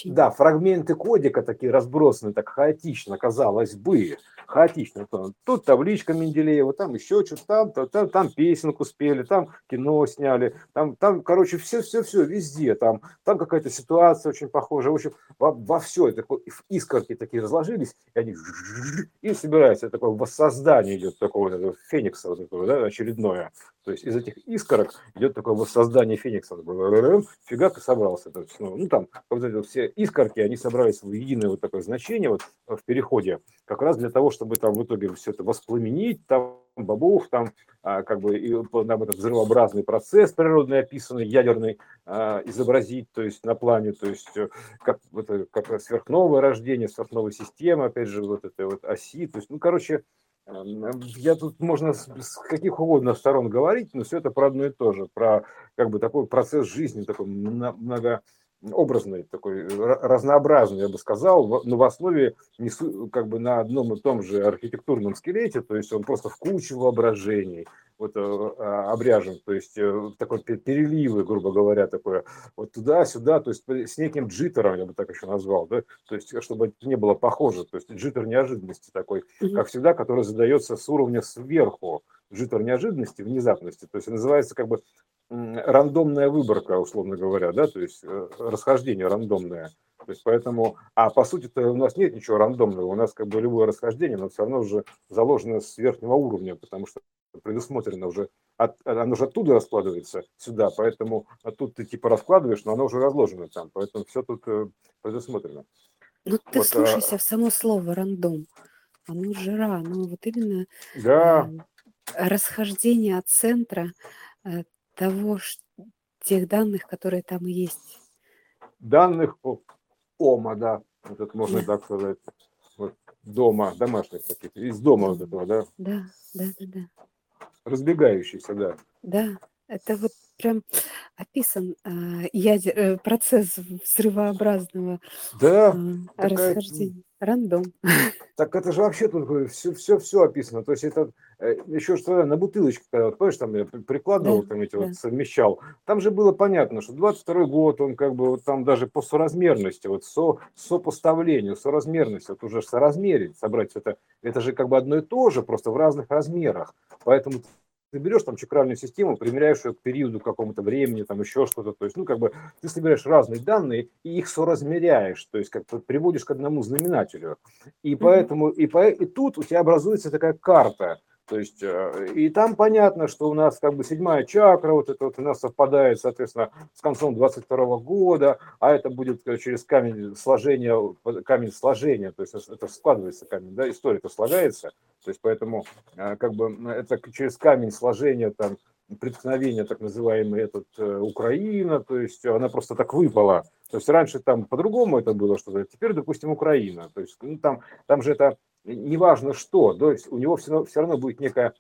да, фрагменты кодика такие разбросаны так хаотично, казалось бы, хаотично. Тут табличка Менделеева, там еще что-то, там, там, там, песенку спели, там кино сняли, там, там короче, все-все-все везде, там, там какая-то ситуация очень похожая. В общем, во, во все это искорки такие разложились, и они и собираются, такое воссоздание идет такого вот феникса вот этого, да, очередное. То есть из этих искорок идет такое воссоздание феникса. Фигак и собрался. То есть, ну, ну там вот эти все искорки, они собрались в единое вот такое значение вот в переходе, как раз для того, чтобы там в итоге все это воспламенить, там бобов, там а, как бы и, нам этот взрывообразный процесс природный описанный, ядерный, а, изобразить, то есть на плане, то есть э, как, это, как сверхновое рождение, сверхновой системы, опять же, вот этой вот оси, то есть, ну, короче, я тут можно с каких угодно сторон говорить, но все это про одно и то же, про как бы такой процесс жизни, такой многообразный, такой разнообразный, я бы сказал, но в основе несу, как бы на одном и том же архитектурном скелете, то есть он просто в кучу воображений, вот э, а, обряжен, то есть э, такой переливы, грубо говоря, такое вот туда-сюда, то есть с неким джиттером, я бы так еще назвал, да, то есть чтобы это не было похоже, то есть джиттер неожиданности такой, как всегда, который задается с уровня сверху, джиттер неожиданности, внезапности, то есть называется как бы рандомная выборка, условно говоря, да, то есть э, расхождение рандомное. То есть поэтому, а по сути-то у нас нет ничего рандомного, у нас как бы любое расхождение, но все равно уже заложено с верхнего уровня, потому что предусмотрено уже, от, оно уже оттуда раскладывается сюда, поэтому тут ты типа раскладываешь, но оно уже разложено там, поэтому все тут э, предусмотрено. Ну ты вот, слушайся а... в само слово рандом, оно жира, ну вот именно да. Расхождение от центра э, того, тех данных, которые там есть. Данных ОМА, да, вот это можно да. так сказать. Вот дома, домашних таких, из дома вот этого, да? Да, да, да, да разбегающийся, да. Да, это вот прям описан э, ядер, э, процесс взрывообразного да, э, такая... расхождения. Рандом. Так это же вообще тут все, все, все описано. То есть это еще что на бутылочке, когда, вот, помнишь, там я прикладывал, да, там эти да. вот совмещал, там же было понятно, что 22 год, он как бы вот там даже по соразмерности, вот со, сопоставлению, соразмерности, вот уже соразмерить, собрать это, это же как бы одно и то же, просто в разных размерах. Поэтому ты берешь там чакральную систему, примеряешь ее к периоду какому-то времени, там еще что-то, то есть, ну, как бы ты собираешь разные данные и их соразмеряешь, то есть, как бы приводишь к одному знаменателю. И поэтому, и, по, и тут у тебя образуется такая карта, то есть, э, и там понятно, что у нас как бы седьмая чакра, вот это вот у нас совпадает, соответственно, с концом 22 года, а это будет э, через камень сложения, камень сложения, то есть это складывается камень, да, история-то слагается, то есть поэтому э, как бы это через камень сложения там преткновения, так называемый этот э, Украина, то есть она просто так выпала. То есть раньше там по-другому это было что-то, теперь, допустим, Украина. То есть ну, там, там же это неважно что, то есть у него все равно, все равно будет некая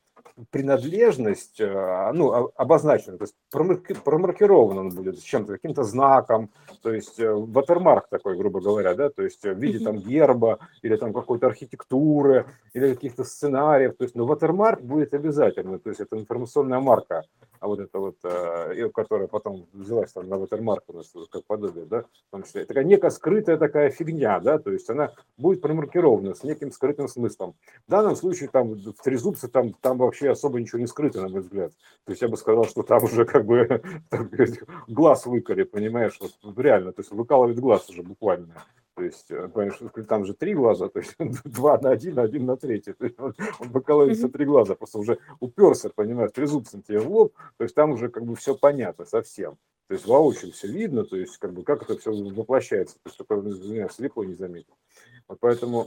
принадлежность, э, ну, обозначена, то есть промаркирован он будет с чем-то, каким-то знаком, то есть э, ватермарк такой, грубо говоря, да, то есть в виде там герба или там какой-то архитектуры или каких-то сценариев, то есть, но ватермарк будет обязательно, то есть это информационная марка, а вот это вот, э, которая потом взялась там на ватермарк у нас как подобие, да, в том числе, такая некая скрытая такая фигня, да, то есть она будет промаркирована с неким скрытым смыслом. В данном случае там в Трезубце там, там вообще особо ничего не скрыто, на мой взгляд. То есть я бы сказал, что там уже как бы [LAUGHS] глаз выколи, понимаешь, вот реально, то есть выкалывает глаз уже буквально. То есть, э, понимаешь, там же три глаза, то есть [LAUGHS] два на один, один на третий. То есть он, он бакалаврица три глаза, просто уже уперся, понимаешь, трезубцем тебе в лоб, то есть там уже как бы все понятно совсем. То есть воочию все видно, то есть как бы как это все воплощается, то есть только меня слепо не заметил. Вот поэтому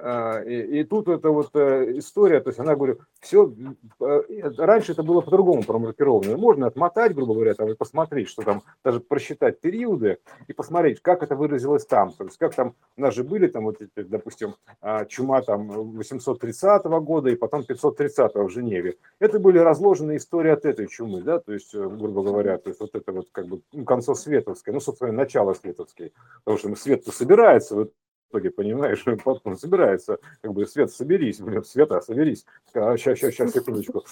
а, и, и тут это вот э, история, то есть она говорю, все э, раньше это было по-другому промаркировано. Можно отмотать, грубо говоря, там и посмотреть, что там, даже просчитать периоды и посмотреть, как это выразилось там. То есть как там у нас же были там вот эти, допустим, а, чума там 830 года и потом 530 в Женеве. Это были разложены истории от этой чумы, да, то есть, э, грубо говоря, то есть вот это вот как бы ну, концов световской, ну, собственно, начало световской, потому что свет-то собирается, вот итоге, понимаешь, [LAUGHS] потом собирается, как бы, Свет, соберись, блин, Света, соберись. Сейчас, сейчас, сейчас, секундочку.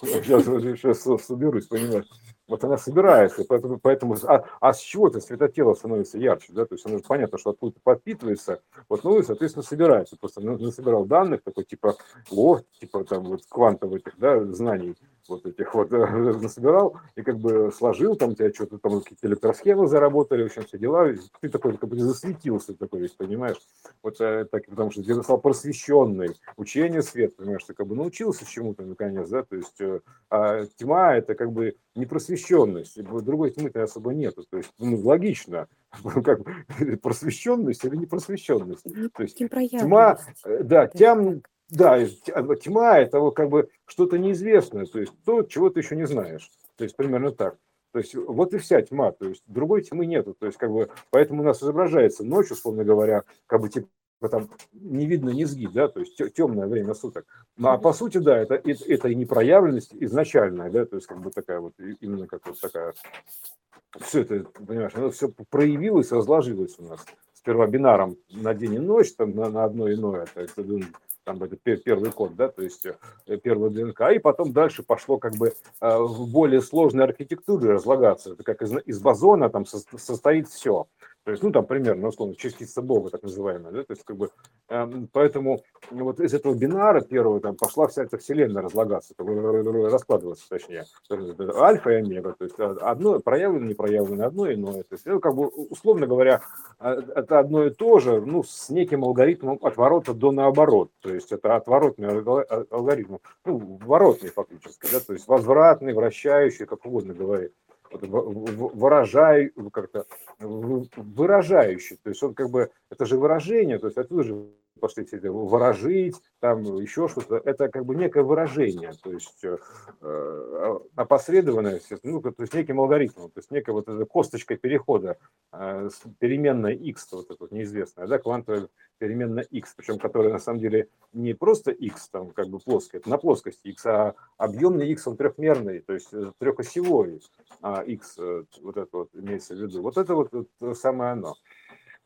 Сейчас, сейчас соберусь, понимаешь. Вот она собирается, поэтому, поэтому а, а с чего это светотело становится ярче, да, то есть оно понятно, что откуда-то подпитывается, вот, ну и, соответственно, собирается, просто насобирал данных, такой, типа, о, типа, там, вот, квантовых, да, знаний, вот этих вот насобирал, и как бы сложил, там, у тебя что-то там какие-то электросхемы заработали, в общем, все дела, и ты такой, как бы засветился такой весь, понимаешь, вот э, так, потому что ты стал просвещенный, учение свет, понимаешь, ты как бы научился чему-то, наконец, да, то есть э, а тьма это как бы непросвещенность, другой тьмы-то особо нету, то есть, ну, логично, [LAUGHS] как просвещенность или непросвещенность. То есть тьма, э, да, тем, да, а, тьма это вот как бы что-то неизвестное, то есть то, чего ты еще не знаешь. То есть примерно так. То есть вот и вся тьма, то есть другой тьмы нету. То есть как бы поэтому у нас изображается ночь, условно говоря, как бы типа там не видно низги, да, то есть темное время суток. Ну, а по сути, да, это, это, это и непроявленность изначальная, да, то есть как бы такая вот, именно как вот такая, все это, понимаешь, оно все проявилось, разложилось у нас. Сперва бинаром на день и ночь, там на, на одно иное, есть там это первый код, да, то есть э, первый ДНК, и потом дальше пошло как бы э, в более сложной архитектуре разлагаться. Это как из, из бозона там состоит все. То есть, ну, там примерно, условно, частица Бога, так называемая, да, то есть, как бы, э, поэтому вот из этого бинара первого там пошла вся эта вселенная разлагаться, раскладываться, точнее, альфа и омега, то есть, одно проявлено, не проявлено, одно иное, то есть, ну, как бы, условно говоря, это одно и то же, ну, с неким алгоритмом отворота до наоборот, то есть, это отворотный алгоритм, ну, воротный фактически, да, то есть, возвратный, вращающий, как угодно говорить выражай, как-то выражающий. То есть он как бы, это же выражение, то есть отсюда же пошли все выражить, там еще что-то, это как бы некое выражение, то есть э, опосредованное, ну, то есть неким алгоритмом, то есть некая вот эта косточка перехода, э, переменная x, вот эта вот неизвестная, да, квантовая переменная x, причем которая на самом деле не просто x, там как бы плоская, это на плоскости x, а объемный x, он трехмерный, то есть э, трехосевой а, x, э, вот это вот имеется в виду. Вот это вот, вот самое оно.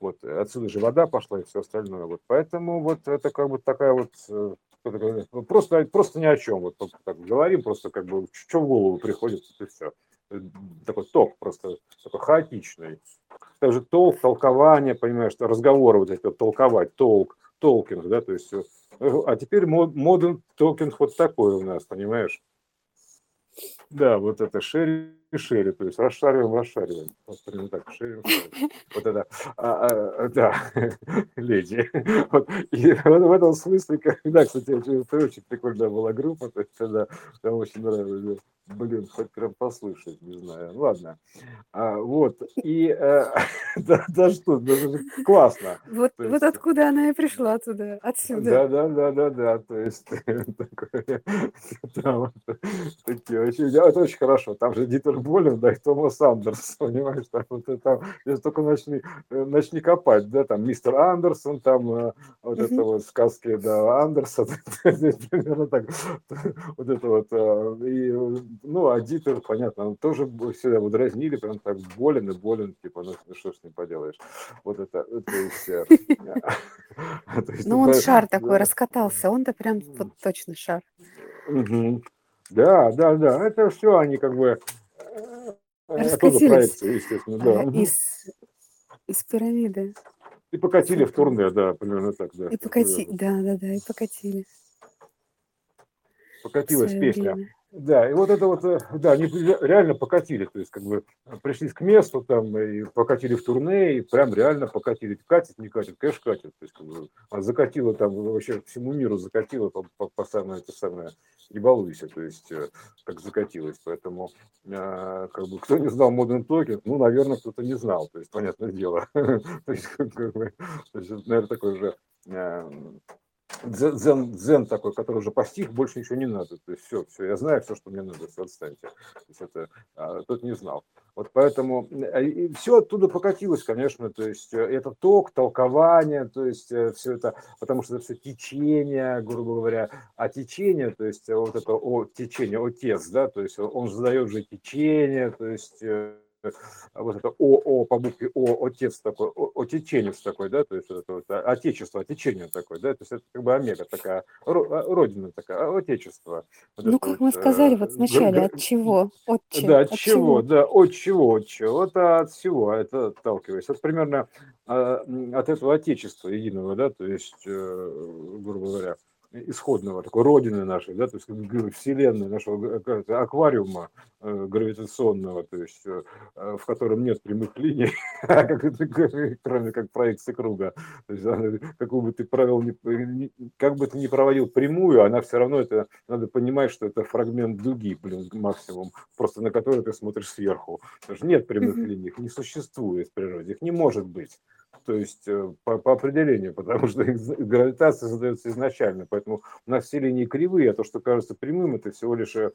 Вот отсюда же вода пошла и все остальное. Вот поэтому вот это как бы такая вот э, просто, просто ни о чем. Вот так говорим, просто как бы что в голову приходит, и все. Э, такой ток просто такой хаотичный. Также толк, толкование, понимаешь, разговоры вот эти вот толковать, толк, толкинг, да, то есть, э, а теперь моден толкинг вот такой у нас, понимаешь? Да, вот это шеринг шире, то есть расшариваем, расшариваем. Вот примерно так, шире. Вот это, а, а, да, [LAUGHS] леди. Вот. И в этом смысле, когда, кстати, очень прикольная была группа, то есть, да, там очень нравилось. Блин, хоть прям послушать, не знаю. Ладно. А, вот. И э, [LAUGHS] да, да что, даже классно. Вот, откуда она и пришла туда, отсюда. Да, да, да, да, да. То есть [LAUGHS] такое, там, такие, очень, это очень хорошо. Там же Дитер Болин, да, и Томас Андерс, [LAUGHS] понимаешь, там вот это, если только начни, э, начни копать, да, там мистер Андерсон, там вот это вот сказки, да, Андерса, примерно так, вот это вот, и ну, а Дитер, понятно, он тоже всегда его дразнили, прям так болен и болен, типа, ну, ну что ж не поделаешь. Вот это, то есть... Э, [LAUGHS] [LAUGHS] ну, он шар такой раскатался, он-то прям вот точно шар. Да, да, да, это все они как бы... Э, Раскатились естественно, да. Из, из пирамиды. И покатили в турне, да, примерно так, да. И покатили, да, да, да, и покатили. Покатилась песня. Время. Да, и вот это вот, э, да, они реально покатили, то есть как бы пришли к месту там и покатили в турне, и прям реально покатили. Катит, не катит, конечно, катит. То есть как бы, а закатила там, вообще всему миру закатила по, по, по самое, это самое, не балуйся, то есть э, как закатилась. Поэтому а, как бы кто не знал Modern Talking, ну, наверное, кто-то не знал, то есть понятное дело. [LAUGHS] То есть, как бы, наверное, такой уже дзен, дзен такой, который уже постиг, больше ничего не надо. То есть все, все, я знаю все, что мне надо, все, отстаньте. То есть это а, тот не знал. Вот поэтому а, и все оттуда покатилось, конечно, то есть э, это ток, толкование, то есть э, все это, потому что это все течение, грубо говоря, а течение, то есть вот это о течение, отец, да, то есть он задает же течение, то есть э, вот это О, О по букве О, отец такой, о, отеченец такой, да, то есть это вот а, отечество, отечение такое, да, то есть это как бы омега такая, а, родина такая, отечество. Вот ну, как вот, мы сказали вот вначале, от чего? От чего? Да, от, от чего, чего, да, от чего, от чего, вот от всего, это отталкиваясь. Вот примерно от этого отечества единого, да, то есть, э, грубо говоря, исходного, такой родины нашей, да, то есть вселенной нашего аквариума э, гравитационного, то есть э, в котором нет прямых линий, [LAUGHS] кроме как проекции круга. То есть какую бы ты провел, как бы ты ни проводил прямую, она все равно это, надо понимать, что это фрагмент дуги, блин, максимум, просто на который ты смотришь сверху. Потому что нет прямых линий, их не существует в природе, их не может быть то есть э, по, по определению, потому что гравитация задается изначально, поэтому у нас все линии кривые, а то, что кажется прямым, это всего лишь э,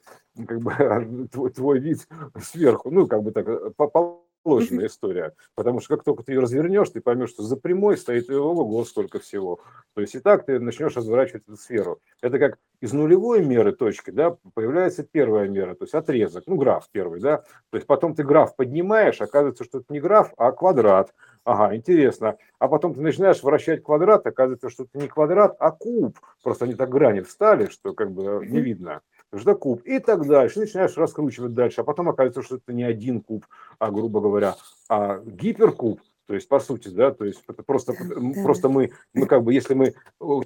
как бы [LAUGHS] твой, твой вид сверху, ну, как бы так, э, по, сложная история, потому что как только ты ее развернешь, ты поймешь, что за прямой стоит ого, сколько всего. То есть и так ты начнешь разворачивать эту сферу. Это как из нулевой меры точки, да, появляется первая мера, то есть отрезок, ну, граф первый, да, то есть потом ты граф поднимаешь, оказывается, что это не граф, а квадрат. Ага, интересно. А потом ты начинаешь вращать квадрат, оказывается, что это не квадрат, а куб. Просто они так грани встали, что как бы не видно. Что куб. И так дальше. Начинаешь раскручивать дальше. А потом оказывается, что это не один куб, а, грубо говоря, а гиперкуб. То есть, по сути, да, то есть это просто, да. просто мы, мы как бы, если мы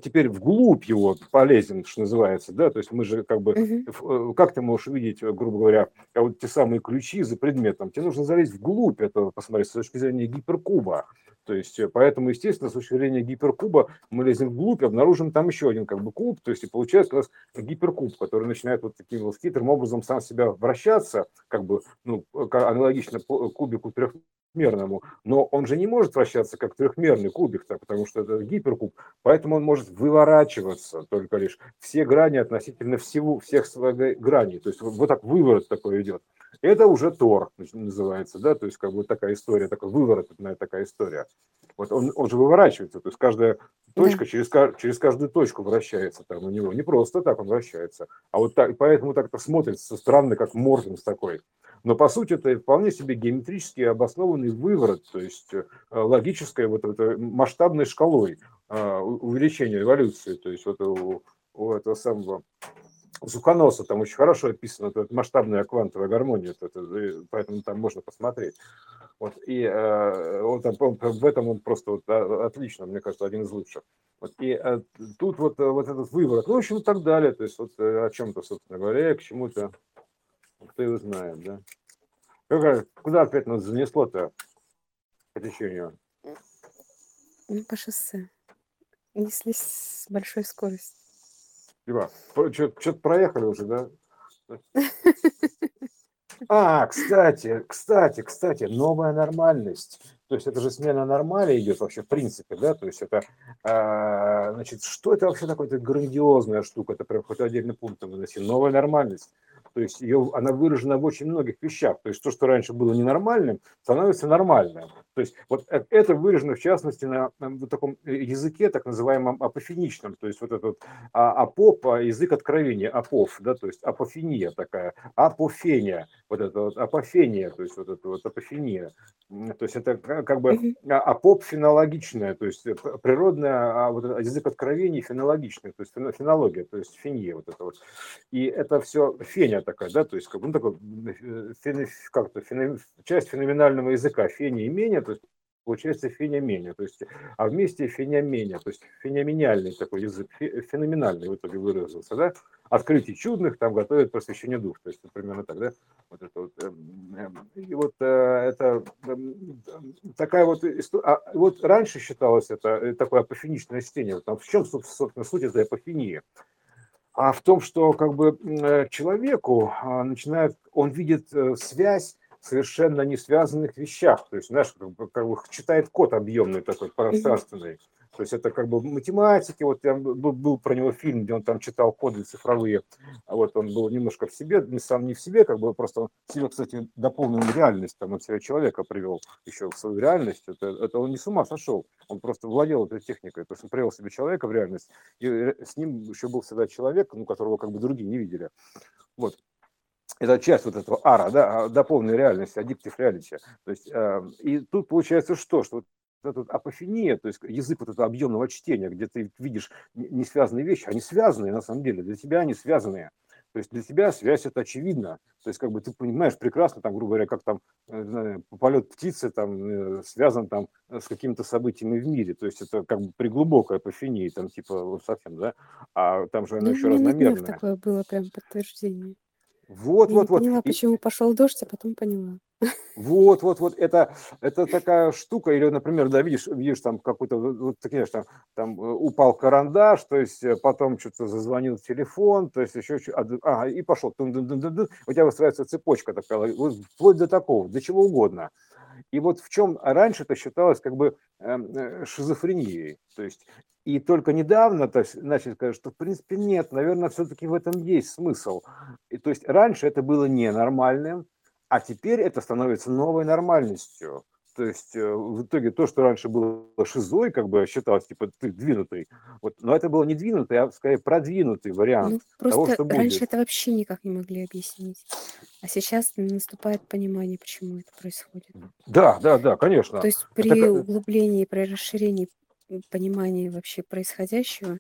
теперь вглубь его полезем, что называется, да, то есть мы же как бы, угу. как ты можешь увидеть, грубо говоря, вот те самые ключи за предметом, тебе нужно залезть вглубь этого, посмотреть с точки зрения гиперкуба. То есть, э, поэтому, естественно, с точки зрения гиперкуба мы лезем вглубь, обнаружим там еще один как бы куб, то есть и получается у нас гиперкуб, который начинает вот таким вот хитрым образом сам себя вращаться, как бы, ну, аналогично кубику трехмерному, но он же не может вращаться как трехмерный кубик, -то, потому что это гиперкуб, поэтому он может выворачиваться только лишь все грани относительно всего, всех своих граней, то есть вот так выворот такой идет. Это уже Тор называется, да, то есть как бы такая история, такая выворотная такая история. Вот он, он же выворачивается, то есть каждая точка да. через, через каждую точку вращается там у него. Не просто так он вращается, а вот так, поэтому так-то смотрится странно, как Морфинс такой. Но по сути это вполне себе геометрически обоснованный выворот, то есть э, логической вот этой масштабной шкалой э, увеличения эволюции, то есть вот у, у этого самого Сухоноса там очень хорошо описано, это масштабная квантовая гармония, это, это, поэтому там можно посмотреть. Вот, и э, он, там, он, в этом он просто вот, отлично, мне кажется, один из лучших. Вот, и э, тут вот, э, вот этот выворот, ну, в общем, и так далее, то есть вот э, о чем-то, собственно говоря, к чему-то, кто его знает, да. Куда опять нас занесло-то по течению? Ну, по шоссе. Неслись с большой скоростью. Типа, что-то проехали уже, да? А, кстати, кстати, кстати, новая нормальность. То есть это же смена нормали идет вообще в принципе, да? То есть это, а, значит, что это вообще такое? Это грандиозная штука, это прям хоть отдельный пункт выноси. Новая нормальность. То есть ее, она выражена в очень многих вещах. То есть то, что раньше было ненормальным, становится нормальным. То есть вот э, это выражено в частности на, на вот таком э, языке, так называемом апофеничном. То есть вот этот а, апоп, а, язык откровения, апоф, да, то есть апофения такая, апофения, вот это вот апофения, то есть вот это вот апофения. То есть это как бы а, апоп фенологичная, то есть э, природная, вот язык откровений фенологичный, то есть фенология, то есть фения вот это вот. И это все феня такая, да, то есть как, ну, такой, э, фене, как-то фене, часть феноменального языка, фени и мения, то есть получается феня-меня, то есть, а вместе феня-меня, то есть феноменальный такой язык, феноменальный в итоге выразился, да, открытий чудных там готовят просвещение душ, то есть примерно так, да, вот это вот, эм, эм, и вот э, это эм, такая вот а вот раньше считалось это э, такое апофеничное чтение, вот там в чем, собственно, суть этой апофении, а в том, что как бы э, человеку а, начинает, он видит э, связь совершенно не связанных вещах. То есть, знаешь, как бы, как бы читает код объемный такой, пространственный. То есть это как бы математики, вот я был, был про него фильм, где он там читал коды цифровые, а вот он был немножко в себе, не сам не в себе, как бы просто он себе, кстати, дополнил реальность, там он себя человека привел еще в свою реальность, это, это он не с ума сошел, он просто владел этой техникой, то есть он привел себе человека в реальность, и с ним еще был всегда человек, ну, которого как бы другие не видели. Вот это часть вот этого ара, да, дополненной реальности, аддиктив реалити. То есть, э, и тут получается что? Что эта апофения, то есть язык вот этого объемного чтения, где ты видишь не связанные вещи, они связанные на самом деле, для тебя они связанные. То есть для тебя связь это очевидно. То есть как бы ты понимаешь прекрасно, там, грубо говоря, как там э, знаю, полет птицы там э, связан там с какими-то событиями в мире. То есть это как бы при глубокой апофении, там типа вот совсем, да, а там же оно ну, еще разномерное. такое было прям подтверждение. Вот, Я вот, не вот. поняла, почему пошел дождь, а потом поняла. Вот, вот, вот, это, это такая штука, или, например, да, видишь, видишь там какой-то, вот, ты, конечно, там э, упал карандаш, то есть э, потом что-то зазвонил телефон, то есть еще, ага, и пошел, у тебя выстраивается цепочка такая, вот, вплоть до такого, до чего угодно. И вот в чем раньше это считалось как бы эм, э, шизофренией, то есть и только недавно то есть, начали сказать, что в принципе нет, наверное, все-таки в этом есть смысл. И, то есть раньше это было ненормальным, а теперь это становится новой нормальностью. То есть э, в итоге то, что раньше было шизой, как бы считалось, типа ты двинутый, вот, но это было не двинутый, а скорее продвинутый вариант ну, просто того, что будет. Раньше это вообще никак не могли объяснить. А сейчас наступает понимание, почему это происходит. Да, да, да, конечно. То есть при это... углублении, при расширении понимания вообще происходящего,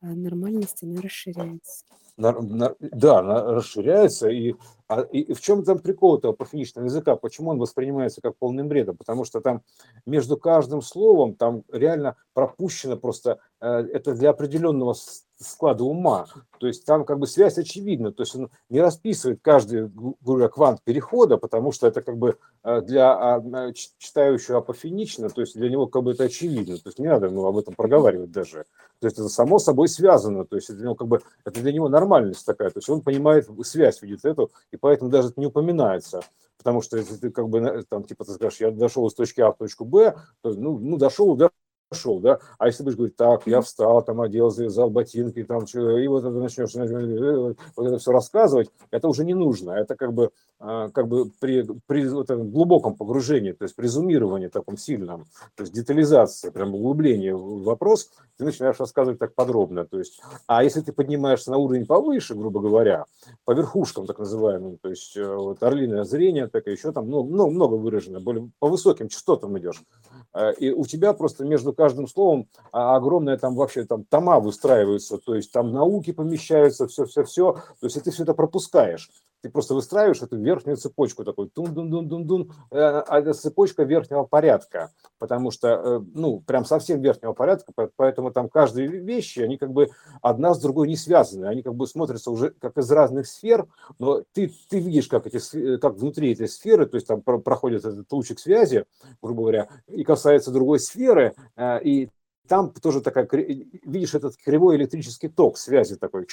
а, нормальность, она расширяется. На, на, да, она расширяется, и а, и в чем там прикол этого профаничного языка? Почему он воспринимается как полным бредом? Потому что там между каждым словом там реально пропущено просто э, это для определенного склада ума. То есть там как бы связь очевидна. То есть он не расписывает каждый говоря, квант перехода, потому что это как бы э, для а, читающего апофенично, то есть для него как бы это очевидно. То есть не надо ему об этом проговаривать даже. То есть это само собой связано. То есть для него как бы это для него нормальность такая. То есть он понимает связь, видит эту, и поэтому даже это не упоминается. Потому что если ты как бы там типа ты скажешь, я дошел из точки А в точку Б, то ну, ну дошел, да, пошел, да, а если будешь говорить, так, я встал, там одел, завязал ботинки, там, и вот это начнешь вот это все рассказывать, это уже не нужно, это как бы, а, как бы при, при вот этом глубоком погружении, то есть при зумировании таком сильном, то есть детализации, прям углубление в вопрос, ты начинаешь рассказывать так подробно, то есть, а если ты поднимаешься на уровень повыше, грубо говоря, по верхушкам так называемым, то есть э, вот орлиное зрение, так и еще там много, много, много выражено, более по высоким частотам идешь, Э, и у тебя просто между каждым словом а, огромное там вообще там тома выстраиваются, то есть там науки помещаются, все-все-все, то есть и ты все это пропускаешь. Ты просто выстраиваешь эту верхнюю цепочку, такой тун-дун-дун-дун-дун, э, а это цепочка верхнего порядка, потому что, э, ну, прям совсем верхнего порядка, поэтому там каждые вещи, они как бы одна с другой не связаны, они как бы смотрятся уже как из разных сфер, но ты, ты видишь, как, эти, как внутри этой сферы, то есть там проходит этот лучик связи, грубо говоря, и касается другой сферы, и там тоже такая, видишь этот кривой электрический ток связи такой,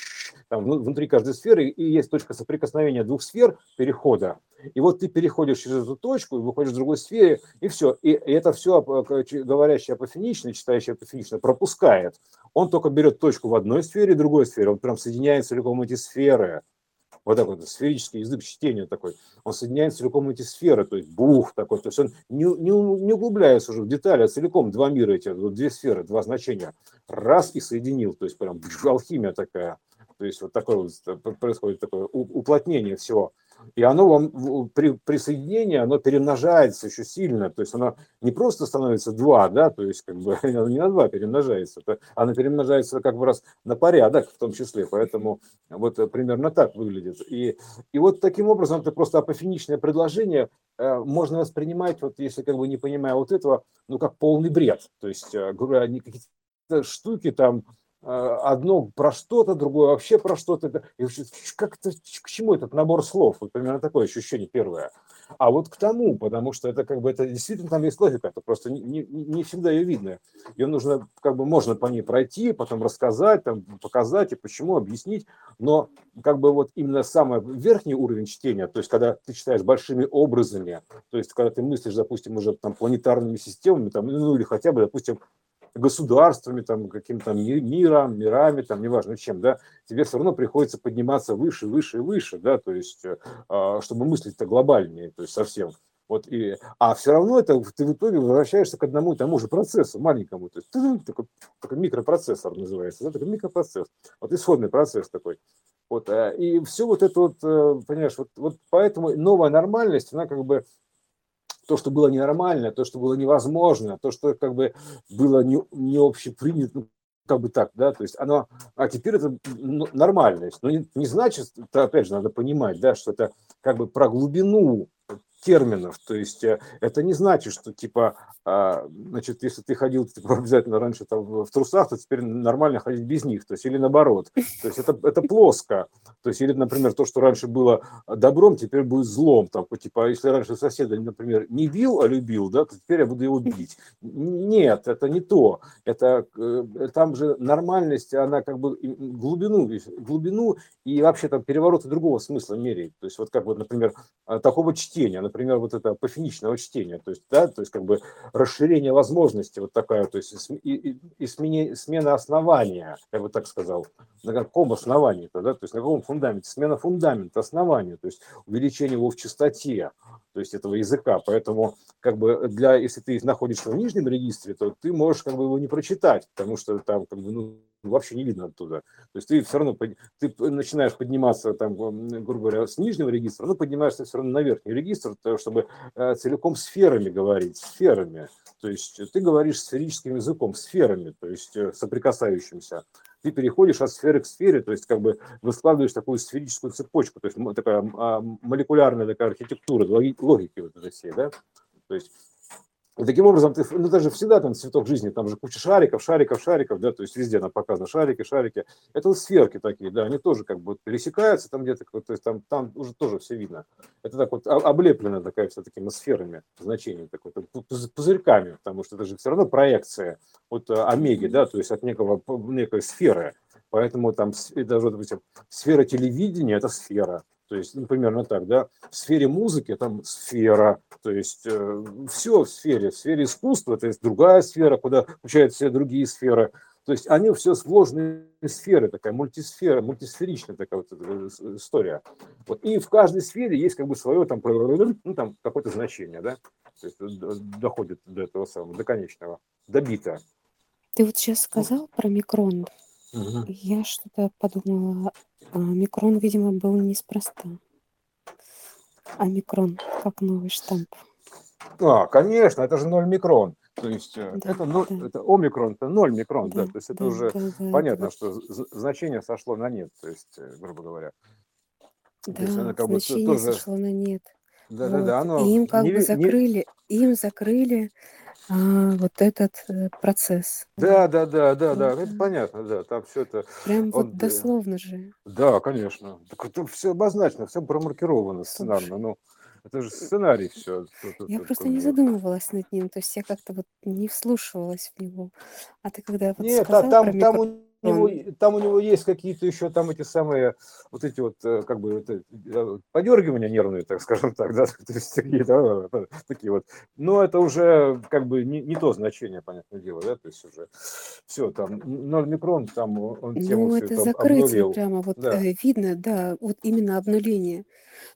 там внутри каждой сферы, и есть точка соприкосновения двух сфер перехода. И вот ты переходишь через эту точку и выходишь в другой сфере, и все. И это все говорящий апофенично, читающий апофенично пропускает. Он только берет точку в одной сфере, другой сфере, он прям соединяет целиком эти сферы вот такой вот сферический язык чтения такой, он соединяет целиком эти сферы, то есть бух такой, то есть он не, не, не углубляется уже в детали, а целиком два мира эти, вот две сферы, два значения, раз и соединил, то есть прям [LAUGHS] алхимия такая, то есть вот такое вот происходит такое уплотнение всего. И оно вам при присоединении, оно перемножается еще сильно, то есть оно не просто становится два, да, то есть как бы [LAUGHS] оно не на два перемножается, это, оно перемножается как бы раз на порядок в том числе, поэтому вот примерно так выглядит. И, и вот таким образом это просто апофеничное предложение э, можно воспринимать, вот если как бы не понимая вот этого, ну как полный бред, то есть, э, говоря, какие-то штуки там, Э, одно про что-то, другое вообще про что-то. И как это, к чему этот набор слов? Вот примерно такое ощущение первое. А вот к тому, потому что это как бы это действительно там есть логика, это просто не, не, не всегда ее видно. Ее нужно, как бы можно по ней пройти, потом рассказать, там, показать и почему, объяснить. Но как бы вот именно самый верхний уровень чтения, то есть когда ты читаешь большими образами, то есть когда ты мыслишь, допустим, уже там планетарными системами, там, ну или хотя бы, допустим, государствами, там, каким-то миром, мирами, там, неважно чем, да, тебе все равно приходится подниматься выше, выше и выше, да, то есть, э, а, чтобы мыслить-то глобальнее, то есть совсем. Вот и, а все равно это ты в итоге возвращаешься к одному и тому же процессу, маленькому. То есть такой, такой микропроцессор называется, да, такой микропроцесс. Вот исходный процесс такой. Вот, э, и все вот это вот, э, понимаешь, вот, вот поэтому новая нормальность, она как бы то, что было ненормально, то, что было невозможно, то, что как бы было не, не общепринято, ну, как бы так, да, то есть оно, а теперь это ну, нормальность, но не, не значит, это опять же надо понимать, да, что это как бы про глубину терминов. То есть э, это не значит, что типа, а, значит, если ты ходил типа, [LAUGHS] обязательно раньше там, в трусах, то теперь нормально ходить без них. То есть или наоборот. То есть это, это плоско. То есть или, например, то, что раньше было добром, теперь будет злом. Там, типа, если раньше соседа, например, не бил, а любил, да, то теперь я буду его бить. Нет, это не то. Это э, там же нормальность, она как бы глубину, глубину и вообще там перевороты другого смысла меряет. То есть вот как вот, например, такого чтения, например, вот это пофиничного чтения, то есть, да, то есть как бы расширение возможностей, вот такая, то есть и, и, и смена, смена основания, я бы так сказал, на каком основании-то, да, то есть на каком фундаменте, смена фундамента, основания, то есть увеличение его в частоте, то есть этого языка, поэтому как бы для, если ты находишься в нижнем регистре, то ты можешь как бы его не прочитать, потому что там как бы, ну, вообще не видно оттуда. То есть ты все равно ты начинаешь подниматься, там, грубо говоря, с нижнего регистра, но поднимаешься все равно на верхний регистр, чтобы э, целиком сферами говорить, сферами. То есть ты говоришь сферическим языком, сферами, то есть э, соприкасающимся. Ты переходишь от сферы к сфере, то есть как бы выскладываешь такую сферическую цепочку, то есть такая а, молекулярная такая архитектура, логики вот этой всей, да. То есть и таким образом, ты, ну даже всегда там цветок жизни, там же куча шариков, шариков, шариков, да, то есть везде нам показано шарики, шарики. Это вот сферки такие, да, они тоже как бы пересекаются там где-то, то есть там, там уже тоже все видно. Это так вот облеплено такая вся такими сферами значений, такой, пузырьками, потому что это же все равно проекция от э, омеги, да, то есть от некого, некой сферы. Поэтому там даже, допустим, сфера телевидения – это сфера, то есть, ну, примерно так, да. В сфере музыки там сфера, то есть э, все в сфере. В сфере искусства, то есть другая сфера, куда включают все другие сферы. То есть они все сложные сферы, такая мультисфера, мультисферичная такая вот э, история. Вот. И в каждой сфере есть как бы свое там, ну, там какое-то значение, да, то есть доходит до этого самого, до конечного, до бита. Ты вот сейчас сказал про микрон. Угу. Я что-то подумала, а, микрон, видимо, был неспроста. А микрон как новый штамп. А, конечно, это же 0 микрон. То есть э, да, это, 0, да. это омикрон, это 0 микрон, да, да то есть это да, уже да, да, понятно, да. что значение сошло на нет, то есть, э, грубо говоря. То есть она как бы значение тоже... сошло на нет. Да, вот. да, да, оно им как не, бы закрыли, не... им закрыли а, вот этот э, процесс. Да, да, да, да, да, это понятно, да, там все это. Прям он, вот э, дословно же. Да, конечно. Так это все обозначено, все промаркировано сценарно. Ну, это же сценарий все. Я просто не задумывалась над ним, то есть я как-то вот не вслушивалась в него. А ты когда вот Нет, а там, про там у него, там у него есть какие-то еще там эти самые, вот эти вот, э, как бы, это, подергивания нервные, так скажем так, да, [LAUGHS] то есть такие, да, такие вот. Но это уже как бы не, не то значение, понятное дело, да, то есть уже все, там, 0 микрон, там он тему Ну, это закрытие обнулил. прямо, вот да. э, видно, да, вот именно обнуление.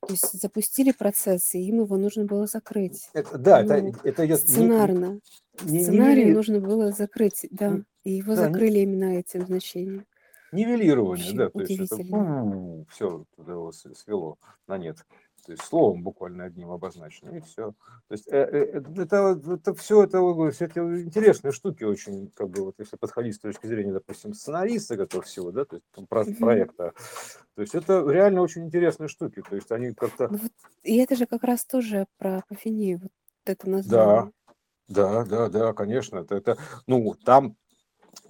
То есть запустили процесс, и им его нужно было закрыть. Это, да, ну, это, это идет сценарно. Не, Сценарий не, нужно было закрыть, да, и его да, закрыли не, именно этим значением. Нивелирование, Очень да, то есть это все туда свело на нет. То есть словом буквально одним обозначено, и все. То есть э, э, это, это все это, все эти интересные штуки очень, как бы, вот если подходить с точки зрения, допустим, сценариста этого всего, да, то есть там, про, проекта, то есть это реально очень интересные штуки, то есть они как-то... Ну вот, и это же как раз тоже про апофению, вот это название. Да, да, да, да, конечно, это, это ну, там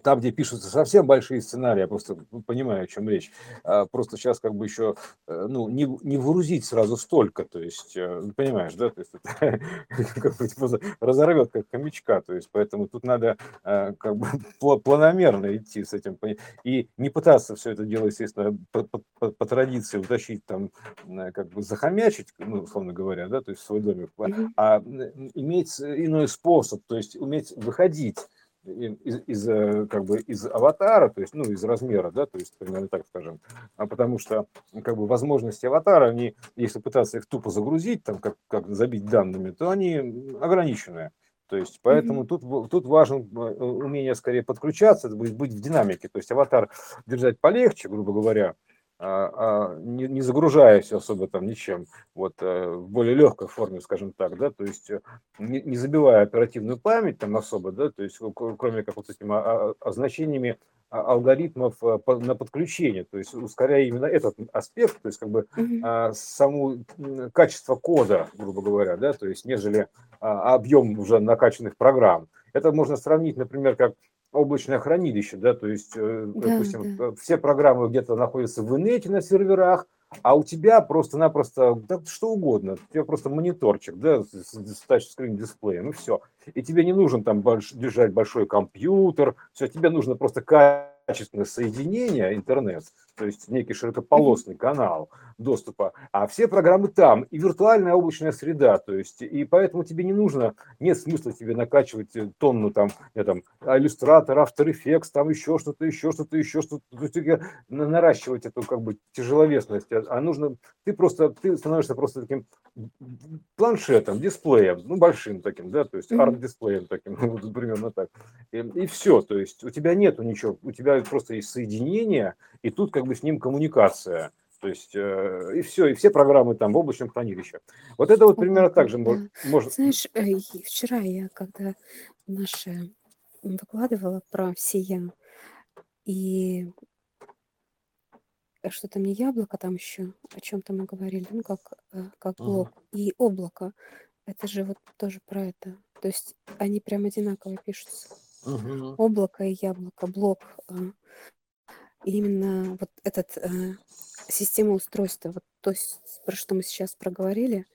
там, где пишутся совсем большие сценарии, я просто понимаю, о чем речь. А просто сейчас как бы еще, э, ну, не, не выгрузить сразу столько, то есть, э, ну, понимаешь, да, то есть это [LAUGHS] как бы, типа, разорвет как хомячка, то есть, поэтому тут надо э, как бы [LAUGHS] планомерно идти с этим и не пытаться все это дело, естественно, по, по, по традиции утащить там, как бы захомячить, ну, условно говоря, да, то есть свой домик, а иметь иной способ, то есть уметь выходить из, из, э, как бы из аватара, то есть, ну, из размера, да, то есть, примерно так скажем, а потому что, как бы, возможности аватара, они, если пытаться их тупо загрузить, там, как, как забить данными, то они ограниченные. То есть, поэтому mm-hmm. тут, тут важно э, умение скорее подключаться, быть, быть в динамике. То есть, аватар держать полегче, грубо говоря, не, не загружаясь особо там ничем, вот э, в более легкой форме, скажем так, да, то есть э, не, не забивая оперативную память там особо, да, то есть кроме как вот этими означениями алгоритмов э, на подключение, то есть ускоряя именно этот аспект, то есть как бы mm-hmm. саму качество кода, грубо говоря, да, то есть нежели объем уже накачанных программ. Это можно сравнить, например, как облачное хранилище, да, то есть, э, да, допустим, да. все программы где-то находятся в инете на серверах, а у тебя просто-напросто да, что угодно, у тебя просто мониторчик, да, с, с тачскрин дисплеем, и все. И тебе не нужен там больш, держать большой компьютер, все, тебе нужно просто качественное соединение, интернет, то есть некий широкополосный канал доступа, а все программы там, и виртуальная облачная среда, то есть, и поэтому тебе не нужно, нет смысла тебе накачивать э, тонну там, я, там иллюстратор, After Effects, там еще что-то, еще что-то, еще что-то, то есть, наращивать эту как бы тяжеловесность, а, а нужно, ты просто, ты становишься просто таким планшетом, дисплеем, ну, большим таким, да, то есть арт-дисплеем таким, [LAUGHS] вот примерно так, и, и все, то есть у тебя нету ничего, у тебя просто есть соединение, и тут как бы с ним коммуникация, то есть э, и все, и все программы там в облачном хранилище. Вот это вот примерно так же можно. Знаешь, э, вчера я когда наша выкладывала про сия, и что-то не яблоко там еще, о чем-то мы говорили, ну как, э, как блок, ага. и облако. Это же вот тоже про это. То есть они прям одинаково пишутся. Угу. Облако и яблоко, блок. Именно вот этот э, система устройства, вот то, есть, про что мы сейчас проговорили,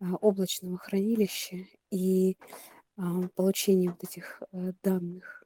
э, облачного хранилища и э, получения вот этих э, данных.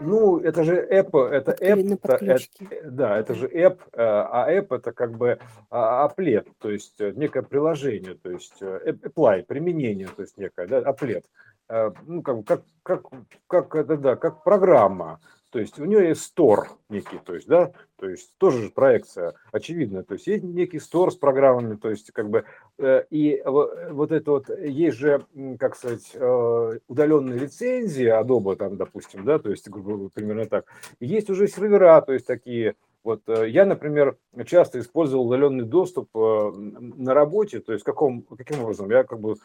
Ну, это же app, это app, это, это, да, это же app, а app это как бы аплет, то есть некое приложение, то есть apply, применение, то есть некое, да, аплет, ну, как, как, как, как это, да, как программа, то есть у нее есть стор некий, то есть, да, то есть тоже же проекция очевидно, то есть есть некий стор с программами, то есть как бы э, и вот это вот есть же, как сказать, э, удаленные лицензии Adobe там, допустим, да, то есть примерно так. Есть уже сервера, то есть такие вот э, я, например, часто использовал удаленный доступ э, на работе, то есть каком, каким образом? Я как бы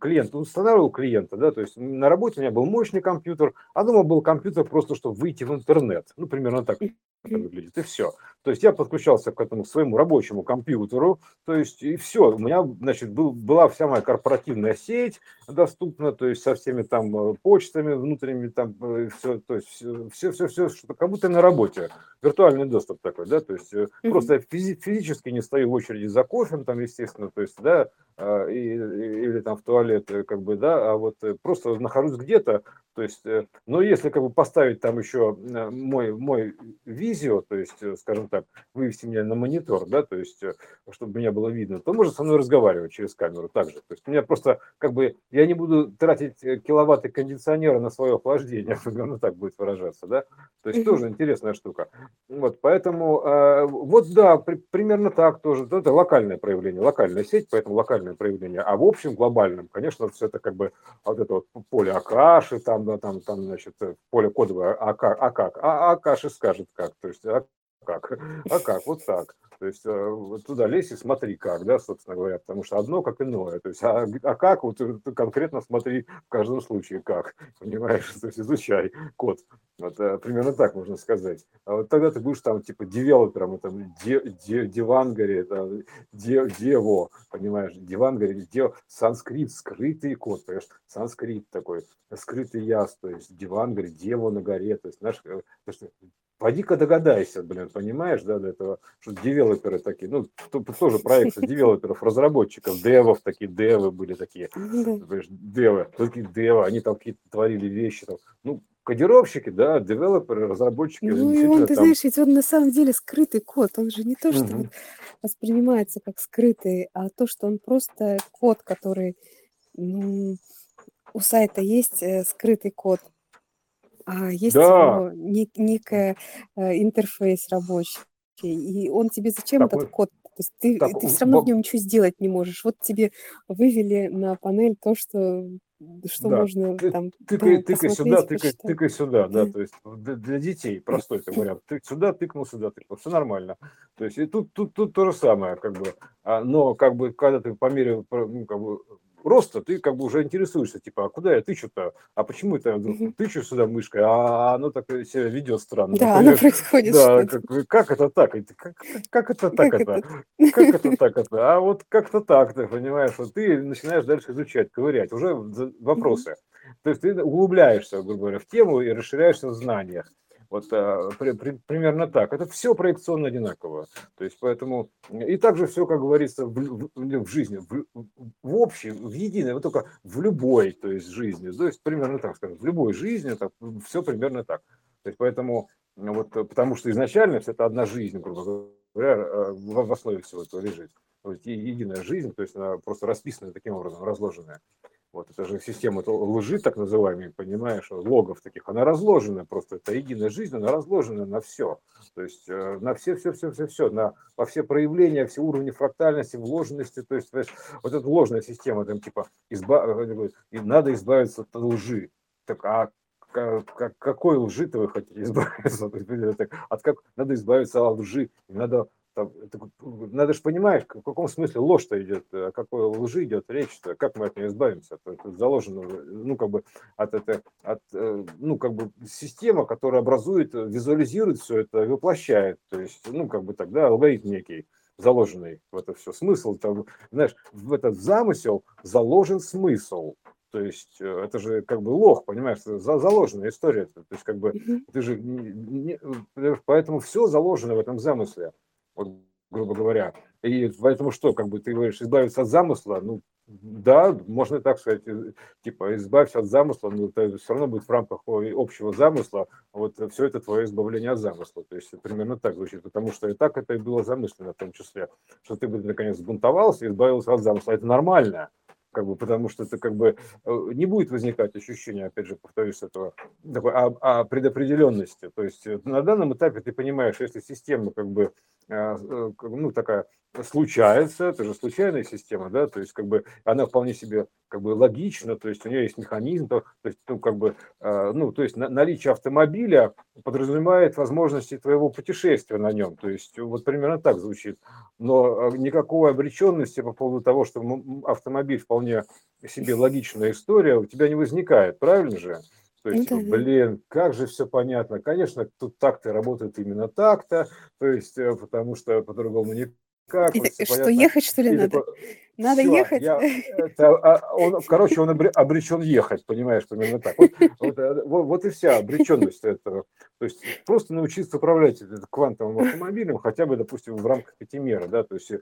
клиент, устанавливал клиента, да, то есть на работе у меня был мощный компьютер, а дома был компьютер просто, чтобы выйти в интернет, ну, примерно так это выглядит, и все. То есть я подключался к этому своему рабочему компьютеру, то есть и все, у меня, значит, был, была вся моя корпоративная сеть доступна, то есть со всеми там э, почтами внутренними, там все, то есть все, все, все, что как будто на работе, виртуальный доступ такой, да, то есть mm-hmm. просто я физи- физически не стою в очереди за кофе, там, естественно, то есть, да, а, и, или там в туалет, как бы, да, а вот просто нахожусь где-то, то есть, но если как бы поставить там еще мой, мой визио, то есть, скажем так, вывести меня на монитор, да, то есть, чтобы меня было видно, то можно со мной разговаривать через камеру также. То есть, у меня просто, как бы, я не буду тратить киловатты кондиционера на свое охлаждение, [LAUGHS] ну так будет выражаться, да, то есть, тоже интересная штука. Вот, поэтому, вот да, при, примерно так тоже, это локальное проявление, локальная сеть, поэтому локальное проявление, а в общем, глобальном, конечно, все это как бы вот это вот поле Акаши, там, да, там, там, значит, поле кодовое, а как, а как, а Акаши скажет как, то есть, а как, а как, вот так. То есть э, туда лезь и смотри как, да, собственно говоря, потому что одно как иное. То есть, а, а как, вот конкретно смотри в каждом случае как, понимаешь, [LAUGHS] то есть изучай код. Вот э, примерно так можно сказать. А вот тогда ты будешь там типа девелопером, там, де, де, девангаре, там, де, дево, понимаешь, девангаре, дев, санскрит, скрытый код, понимаешь, санскрит такой, скрытый яс, то есть девангаре, дево на горе, то есть, знаешь, э, Пойди-ка догадайся, блин, понимаешь, да, до этого, что девелоперы такие, ну, тоже проекты девелоперов, разработчиков, девов такие, девы были такие, девы, такие девы, они там какие-то творили вещи, там, ну, кодировщики, да, девелоперы, разработчики. Ну, и он, ты там... знаешь, ведь он на самом деле скрытый код, он же не то, что угу. воспринимается как скрытый, а то, что он просто код, который, ну, у сайта есть э, скрытый код, а есть Да, нек некая, э, интерфейс рабочий, и он тебе зачем этот такой, код? То есть ты так, ты все равно в нем ничего сделать не можешь. Вот тебе вывели на панель то, что что да, можно ты там тыкай, тыкай сюда, тыкай, тыкай сюда, да, то есть для, детей простой это вариант. Ты сюда тыкнул, сюда тыкнул, все нормально. То есть и тут, тут, тут то же самое, как бы, а, но как бы когда ты по мере ну, как бы, роста, ты как бы уже интересуешься, типа, а куда я тычу-то, а почему это тычу сюда мышкой, а оно так себя ведет странно, Да, оно происходит да, как, как это так, как, как, это так Как это, это? как это так это, а вот как-то так, ты понимаешь, вот ты начинаешь дальше изучать, ковырять, уже вопросы, то есть ты углубляешься, грубо говоря, в тему и расширяешься в знаниях. Вот а, при- при- примерно так. Это все проекционно одинаково. То есть поэтому и также все, как говорится, в, в- в жизни, в, в общей, в единой, вот только в любой, то есть жизни. То есть примерно так скажем, в любой жизни это все примерно так. То есть поэтому ну, вот потому что изначально все это одна жизнь, грубо говоря, в, в основе всего этого лежит. Вот е- единая жизнь, то есть она просто расписанная таким образом, разложенная. Вот это же система лжи, так называемой, понимаешь, логов таких, она разложена просто, это единая жизнь, она разложена на все. То есть э, на все, все, все, все, все, на, во все проявления, все уровни фрактальности, вложенности, то есть понимаешь, вот эта ложная система, там типа, э, и надо избавиться от лжи. Так, а ка- ка- какой лжи-то вы хотите избавиться? [LAUGHS] То есть, От как надо избавиться от лжи, надо там, это, надо же понимаешь, в каком смысле ложь-то идет, о какой лжи идет речь-то, как мы от нее избавимся, то это заложено, ну, как бы, от, это, от, э, ну, как бы, система, которая образует, визуализирует все это, воплощает, то есть, ну, как бы тогда алгоритм некий, заложенный в это все, смысл, там, знаешь, в этот замысел заложен смысл, то есть э, это же как бы лох, понимаешь, за, заложенная история. То есть как бы ты же не, не- поэтому все заложено в этом замысле, вот, грубо говоря. И поэтому что, как бы ты говоришь, избавиться от замысла, ну да, можно так сказать, э, типа избавься от замысла, но это все равно будет в рамках общего замысла, вот все это твое избавление от замысла. То есть примерно так звучит, потому что и так это и было замыслено в том числе, что ты бы наконец сбунтовался и избавился от замысла. Это нормально как бы, потому что это как бы э, не будет возникать ощущение, опять же, повторюсь, этого такой, о, о предопределенности. То есть э, на данном этапе ты понимаешь, если система как бы, э, ну, такая случается, это же случайная система, да, то есть как бы она вполне себе как бы логична, то есть у нее есть механизм, то, то есть, ну, как бы, э, ну, то есть на- наличие автомобиля подразумевает возможности твоего путешествия на нем, то есть вот примерно так звучит, но э, никакой обреченности по поводу того, что автомобиль вполне себе логичная история, у тебя не возникает, правильно же? То есть, ну, блин, как же все понятно. Конечно, тут так-то работает именно так-то, то есть, э, потому что по-другому не как? Что, понятно. ехать, что ли, и надо? Такой, надо все, ехать? Я, [LAUGHS] это, а, он, короче, он обречен ехать, понимаешь, примерно так. Вот, вот, э, вот, вот и вся обреченность этого. То есть просто научиться управлять квантовым автомобилем хотя бы, допустим, в рамках пяти мер, да, то есть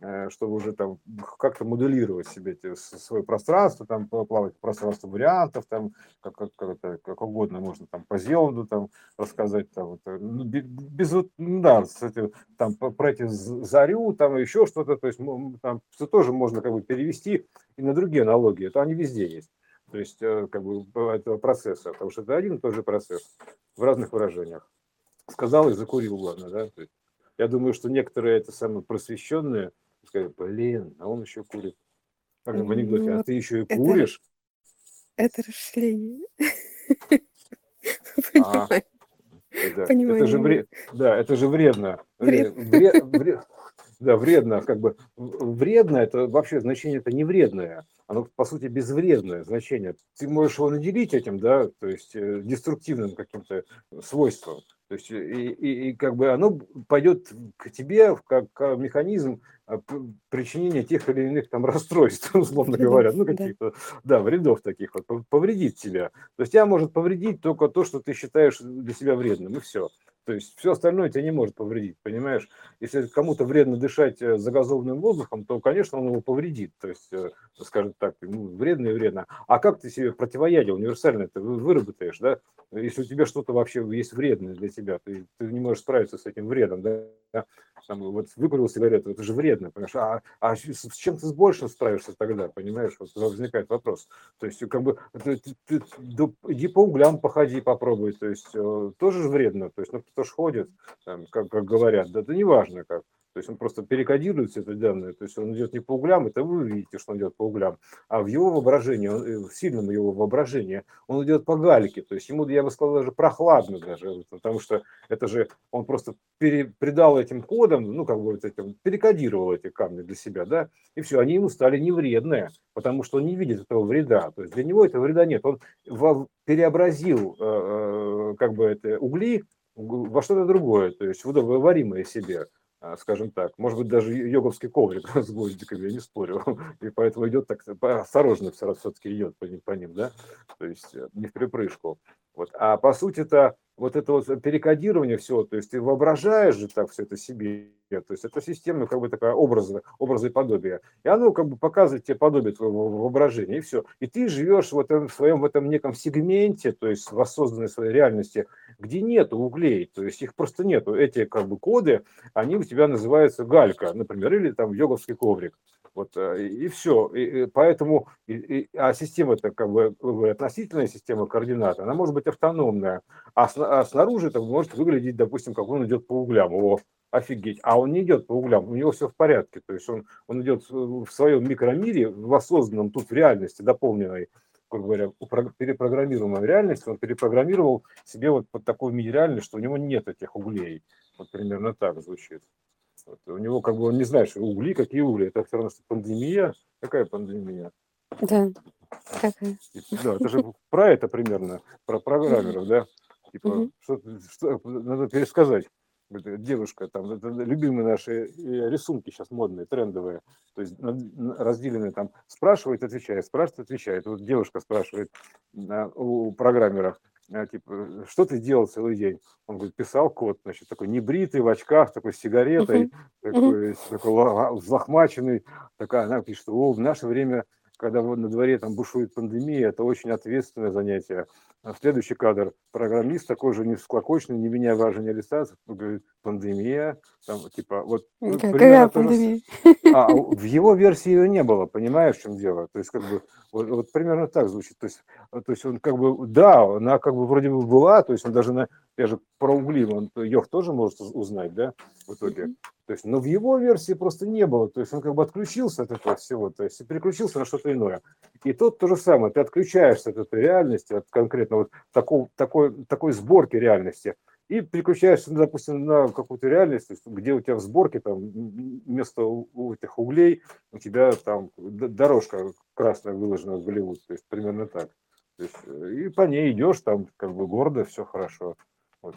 э, чтобы уже там как-то моделировать себе свое пространство, там плавать пространство вариантов, там как, как, как, как угодно можно там по Зеланду там рассказать, там, вот, э, ну, без, ну, да, кстати, там про эти зарю, там еще что-то, то есть там все тоже можно как бы перевести и на другие аналогии, это они везде есть. То есть, э, как бы, этого процесса, потому что это один и тот же процесс в разных выражениях. Сказал и закурил, главное, да. То есть, я думаю, что некоторые это самые просвещенные сказали, блин, а он еще курит. Как в анекдоте, а ты еще и куришь? Это расширение. А, это, это же вред, да, это же вредно. Вред. Вред, вред, да, вредно, как бы вредно, это вообще значение это не вредное, оно по сути безвредное значение. Ты можешь его наделить этим, да, то есть э, деструктивным каким-то свойством. То есть и, и, и как бы оно пойдет к тебе как механизм а, причинения тех или иных там расстройств, [LAUGHS] условно говоря, ну каких-то, да, вредов таких вот, повредит тебя. То есть тебя может повредить только то, что ты считаешь для себя вредным, и все. То есть все остальное тебя не может повредить, понимаешь? Если кому-то вредно дышать э, загазованным воздухом, то, конечно, он его повредит. То есть, э, скажем так, ну, вредно и вредно. А как ты себе противоядие универсальное ты выработаешь, да? Если у тебя что-то вообще есть вредное для тебя, ты, ты не можешь справиться с этим вредом, да? Там, вот выкурил сигарету, это же вредно, понимаешь? А, а с чем ты с большим справишься тогда, понимаешь? Вот возникает вопрос. То есть, как бы, ты, ты, ты, иди по углям походи, попробуй, то есть, э, тоже же вредно, то есть, ну, кто ж ходит, там, как, как говорят, да, это не важно как. То есть он просто перекодирует все это данные, то есть он идет не по углям, это вы видите, что он идет по углям, а в его воображении, он, э, в сильном его воображении, он идет по гальке, то есть ему, я бы сказал, даже прохладно даже, потому что это же он просто пере, придал этим кодам, ну, как бы вот этим, перекодировал эти камни для себя, да, и все, они ему стали невредные, потому что он не видит этого вреда, то есть для него этого вреда нет, он переобразил э, э, как бы это угли во что-то другое, то есть водоваримое себе. А, скажем так. Может быть, даже йоговский коврик [LAUGHS] с гвоздиками, я не спорю. [LAUGHS] И поэтому идет так осторожно все-таки идет по ним, по ним, да, то есть э, не в припрыжку. Вот. А по сути это вот это вот перекодирование все, то есть ты воображаешь же так все это себе, то есть это система как бы такая образа, образа и подобия. И оно как бы показывает тебе подобие твоего воображения, и все. И ты живешь в, этом, в своем в этом неком сегменте, то есть в воссозданной своей реальности, где нет углей, то есть их просто нету. Эти как бы коды, они у тебя называются галька, например, или там йоговский коврик. Вот, э, и все. И, и поэтому, и, и, а система это как бы относительная система координат, она может быть автономная, а, с, а снаружи это может выглядеть, допустим, как он идет по углям. О, офигеть. А он не идет по углям, у него все в порядке. То есть он, он идет в своем микромире, в осознанном, тут в реальности, дополненной, как говоря, перепрограммируемой реальности, он перепрограммировал себе вот под такой мир реальности, что у него нет этих углей. Вот примерно так звучит. Вот. У него как бы он не знает, что угли, какие угли. Это все равно, что пандемия. Какая пандемия? Да. Какая? Да, это же про это примерно, про программеров, да? Типа, что, что надо пересказать. Девушка, там, это любимые наши э, рисунки сейчас модные, трендовые, то есть разделенные там, спрашивает, отвечает, спрашивает, отвечает. Вот девушка спрашивает у программеров, а, типа, что ты делал целый день? Он говорит, писал код, значит, такой небритый, в очках, такой с сигаретой, uh-huh. такой, uh-huh. такой взлохмаченный. Такая, она пишет, о, в наше время, когда на дворе там бушует пандемия, это очень ответственное занятие. А следующий кадр. Программист такой же не всклокоченный, не меня важен не листаться. Говорит, пандемия. Там, типа, вот, Какая пандемия? А, в его версии ее не было, понимаешь, в чем дело? То есть, как бы, вот, вот примерно так звучит. То есть, то есть он как бы, да, она как бы вроде бы была, то есть он даже на, я же про угли, он Йох тоже может узнать, да, в итоге. То есть, но в его версии просто не было. То есть он как бы отключился от этого всего, то есть переключился на что-то иное. И тут то же самое, ты отключаешься от этой реальности, от конкретно вот такого, такой, такой сборки реальности, и переключаешься, допустим, на какую-то реальность, где у тебя в сборке там вместо у этих углей у тебя там дорожка красная выложена в Голливуд, то есть примерно так. То есть, э, и по ней идешь, там как бы гордо, все хорошо. Вот.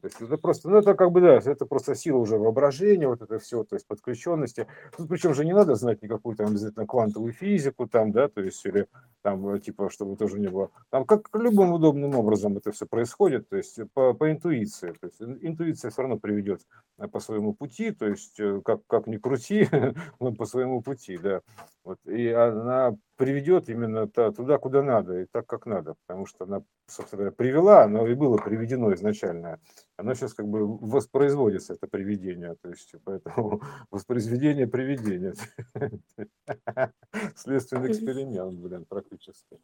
То есть это просто, ну это как бы, да, это просто сила уже воображения, вот это все, то есть подключенности. Ну, причем же не надо знать никакую там обязательно квантовую физику там, да, то есть или там э, типа, чтобы тоже не было. Там как любым удобным образом это все происходит, то есть по, по интуиции. То есть интуиция все равно приведет э, по своему пути, то есть э, как, как ни крути, [LAUGHS] но по своему пути, да. Вот, и она приведет именно туда, куда надо, и так, как надо, потому что она, собственно говоря, привела, оно и было приведено изначально. Оно сейчас как бы воспроизводится, это приведение, то есть поэтому [LAUGHS] воспроизведение приведения. [LAUGHS] Следственный эксперимент, блин, практически.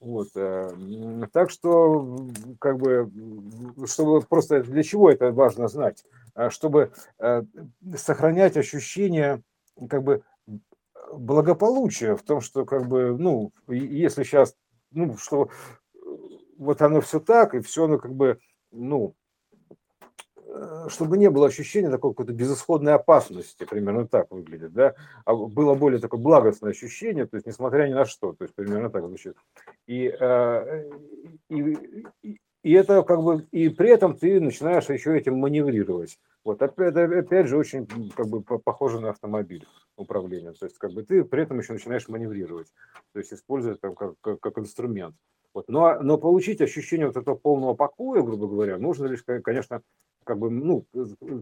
Вот. Э, так что, как бы, чтобы просто для чего это важно знать? А чтобы э, сохранять ощущение, как бы, благополучие в том, что как бы, ну, если сейчас, ну, что вот оно все так, и все оно как бы, ну, э, чтобы не было ощущения такой какой-то безысходной опасности, примерно так выглядит, да, а было более такое благостное ощущение, то есть несмотря ни на что, то есть примерно так звучит. И, э, и, и это как бы, и при этом ты начинаешь еще этим маневрировать. Вот опять, опять же очень как бы похоже на автомобиль управления. То есть как бы ты при этом еще начинаешь маневрировать, то есть использовать там как, как, как инструмент. Вот. Но, но получить ощущение вот этого полного покоя, грубо говоря, нужно лишь, конечно, как бы, ну,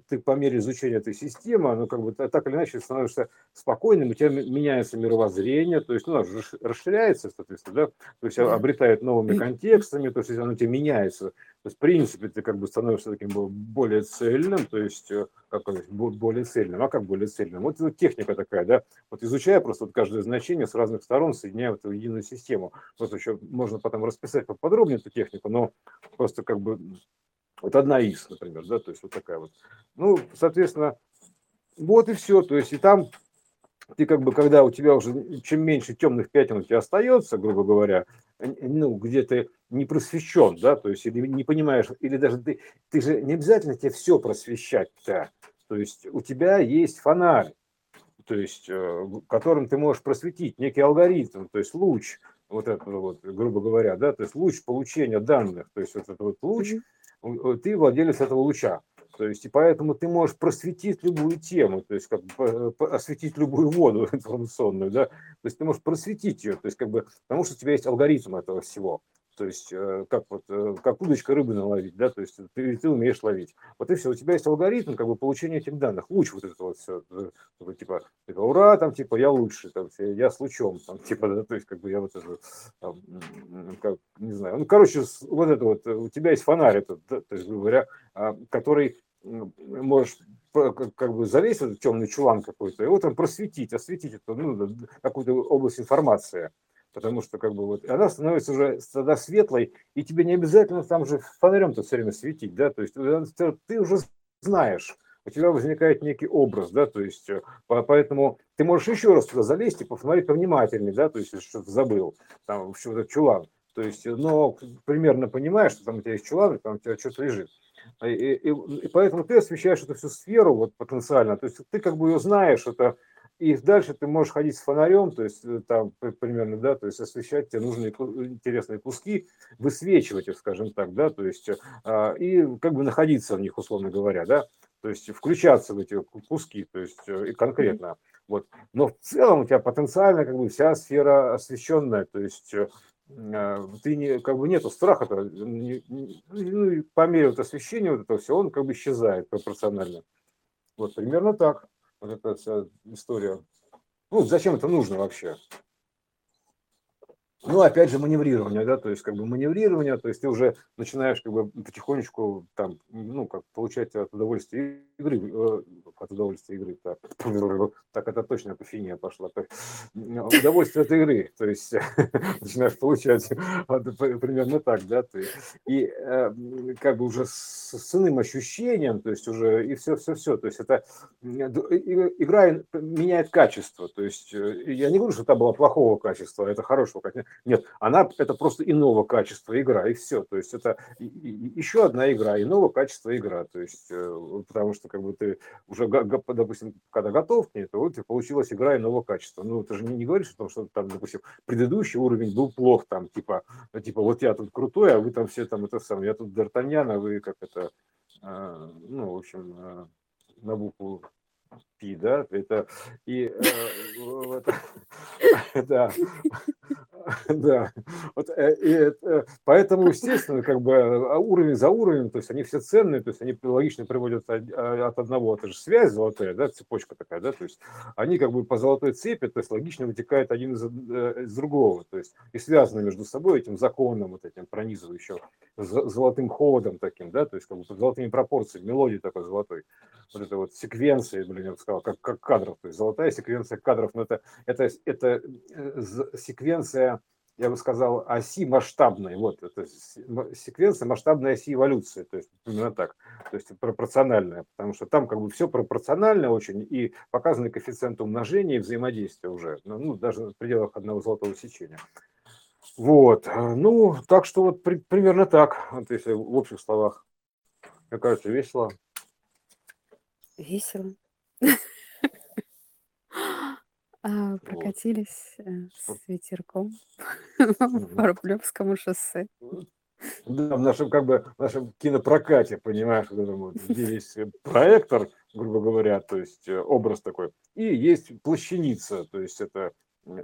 ты по мере изучения этой системы, ну, как бы так или иначе становишься спокойным, у тебя меняется мировоззрение, то есть, ну, расширяется, соответственно, да, то есть обретает новыми контекстами, то есть оно у тебя меняется. То есть, в принципе, ты как бы становишься таким более цельным, то есть, э, как более цельным. А как более цельным? Вот техника такая, да, вот изучая просто вот каждое значение с разных сторон, соединяя в эту единую систему. Просто еще можно потом расписать поподробнее эту технику, но просто как бы вот одна из, например, да, то есть вот такая вот. Ну, соответственно, вот и все. То есть и там ты как бы, когда у тебя уже чем меньше темных пятен у тебя остается, грубо говоря, ну, где ты не просвещен, да, то есть или не понимаешь, или даже ты, ты же не обязательно тебе все просвещать-то, то есть у тебя есть фонарь, то есть э, которым ты можешь просветить некий алгоритм, то есть луч, вот это вот, грубо говоря, да, то есть луч получения данных, то есть вот этот вот луч, ты владелец этого луча. То есть, и поэтому ты можешь просветить любую тему, то есть, как бы осветить любую воду [LAUGHS] информационную, да, то есть ты можешь просветить ее, то есть, как бы, потому что у тебя есть алгоритм этого всего. То есть, э, как вот, э, как удочка рыбы наловить, да, то есть ты, ты умеешь ловить. Вот и все, у тебя есть алгоритм, как бы, получения этих данных, луч вот это вот все, типа, типа, ура, там, типа, я лучше, там, я с лучом, там, типа, да, то есть, как бы, я вот это, там, как, не знаю, ну, короче, вот это вот, у тебя есть фонарь этот, да, то есть, говоря, а, который можешь как бы залезть в этот темный чулан какой-то, вот там просветить, осветить эту, ну, какую-то область информации потому что как бы вот она становится уже тогда светлой, и тебе не обязательно там же фонарем-то все время светить, да, то есть э, ты уже знаешь, у тебя возникает некий образ, да, то есть э, поэтому ты можешь еще раз туда залезть и посмотреть повнимательнее, да, то есть что-то забыл, там что-то чулан, то есть, э, но примерно понимаешь, что там у тебя есть чулан, там у тебя что-то лежит. И, и, и поэтому ты освещаешь эту всю сферу вот потенциально, то есть ты как бы ее знаешь, это и дальше ты можешь ходить с фонарем, то есть э, там примерно, да, то есть освещать тебе нужные интересные куски, высвечивать их, скажем так, да, то есть а, и как бы находиться в них, условно говоря, да, то есть включаться в эти куски, то есть э, и конкретно, вот. Но в целом у тебя потенциально как бы вся сфера освещенная, то есть э, ты не, как бы нету страха, ну, по мере вот освещения вот этого всего, он как бы исчезает пропорционально. Вот примерно так вот эта вся история. Ну, зачем это нужно вообще? Ну, опять же, маневрирование, да, то есть, как бы маневрирование, то есть ты уже начинаешь как бы потихонечку там, ну, как получать от удовольствия игры, э, от удовольствия игры, так, [LAUGHS] так это точно эпофения пошла, так, удовольствие от игры, то есть [LAUGHS] начинаешь получать примерно так, да, ты, и э, как бы уже с, с иным ощущением, то есть уже и все, все, все, то есть это игра меняет качество, то есть э, я не говорю, что это было плохого качества, это хорошего качества, Нет, она это просто иного качества игра, и все. То есть это еще одна игра, иного качества игра. То есть, э, потому что как бы ты уже, допустим, когда готов к ней, то вот получилась игра иного качества. Ну, ты же не, не говоришь о том, что там, допустим, предыдущий уровень был плох, там, типа, ну, типа, вот я тут крутой, а вы там все там это самое, я тут Д'Артаньян, а вы как это, а, ну, в общем, а, на букву Пи, да, это и э, [LAUGHS] да, [LAUGHS] да, вот, э, и, э, поэтому, естественно, как бы а, уровень за уровнем, то есть они все ценные, то есть они логично приводят от, а, от одного, это же связь золотая, да, цепочка такая, да, то есть они как бы по золотой цепи, то есть логично вытекает один из, из другого, то есть и связаны между собой этим законом, вот этим пронизывающим золотым ходом таким, да, то есть как бы золотыми пропорциями, мелодии такой золотой, вот это вот секвенция, блин, я бы сказал, как, как кадров, то есть золотая секвенция кадров, но это, это, это э, секвенция, я бы сказал, оси масштабной, вот, это секвенция масштабной оси эволюции, то есть именно так, то есть пропорциональная, потому что там как бы все пропорционально очень, и показаны коэффициенты умножения и взаимодействия уже, ну, ну даже в пределах одного золотого сечения. Вот, ну, так что вот при, примерно так, вот если в общих словах. Мне кажется, весело. Весело. [LAUGHS] А, прокатились э, с ветерком [LAUGHS] по Рублевскому шоссе. Да, в нашем, как бы, в нашем кинопрокате, понимаешь, вот этом вот, где есть проектор, грубо говоря, то есть э, образ такой, и есть плащаница, то есть это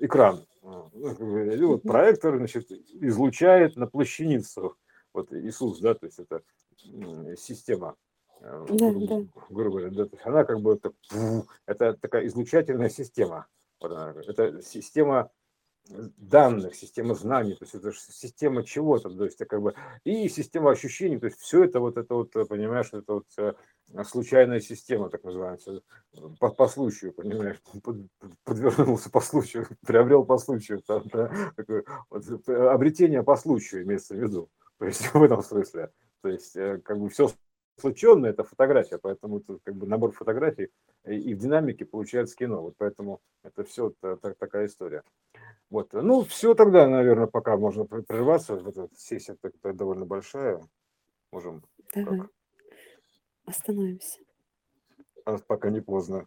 экран. И вот проектор, значит, излучает на плащаницу. Вот Иисус, да, то есть это система Э, да, грубо, да. грубо говоря, да, то есть она как бы это, это такая излучательная система. Это система данных, система знаний, то есть это система чего-то, то есть это как бы и система ощущений, то есть все это вот это вот, понимаешь, это вот э, случайная система, так называется, по, по случаю, понимаешь, подвернулся по случаю, [LAUGHS] приобрел по случаю, там, да, такое, вот, э, обретение по случаю имеется в виду, [LAUGHS] то есть в этом смысле, то есть как бы все случайно это фотография, поэтому это как бы набор фотографий и в динамике получается кино. Вот поэтому это все так, такая история. Вот. Ну, все тогда, наверное, пока можно прерваться. Вот эта сессия так, довольно большая. Можем Давай. Как? Остановимся. А пока не поздно.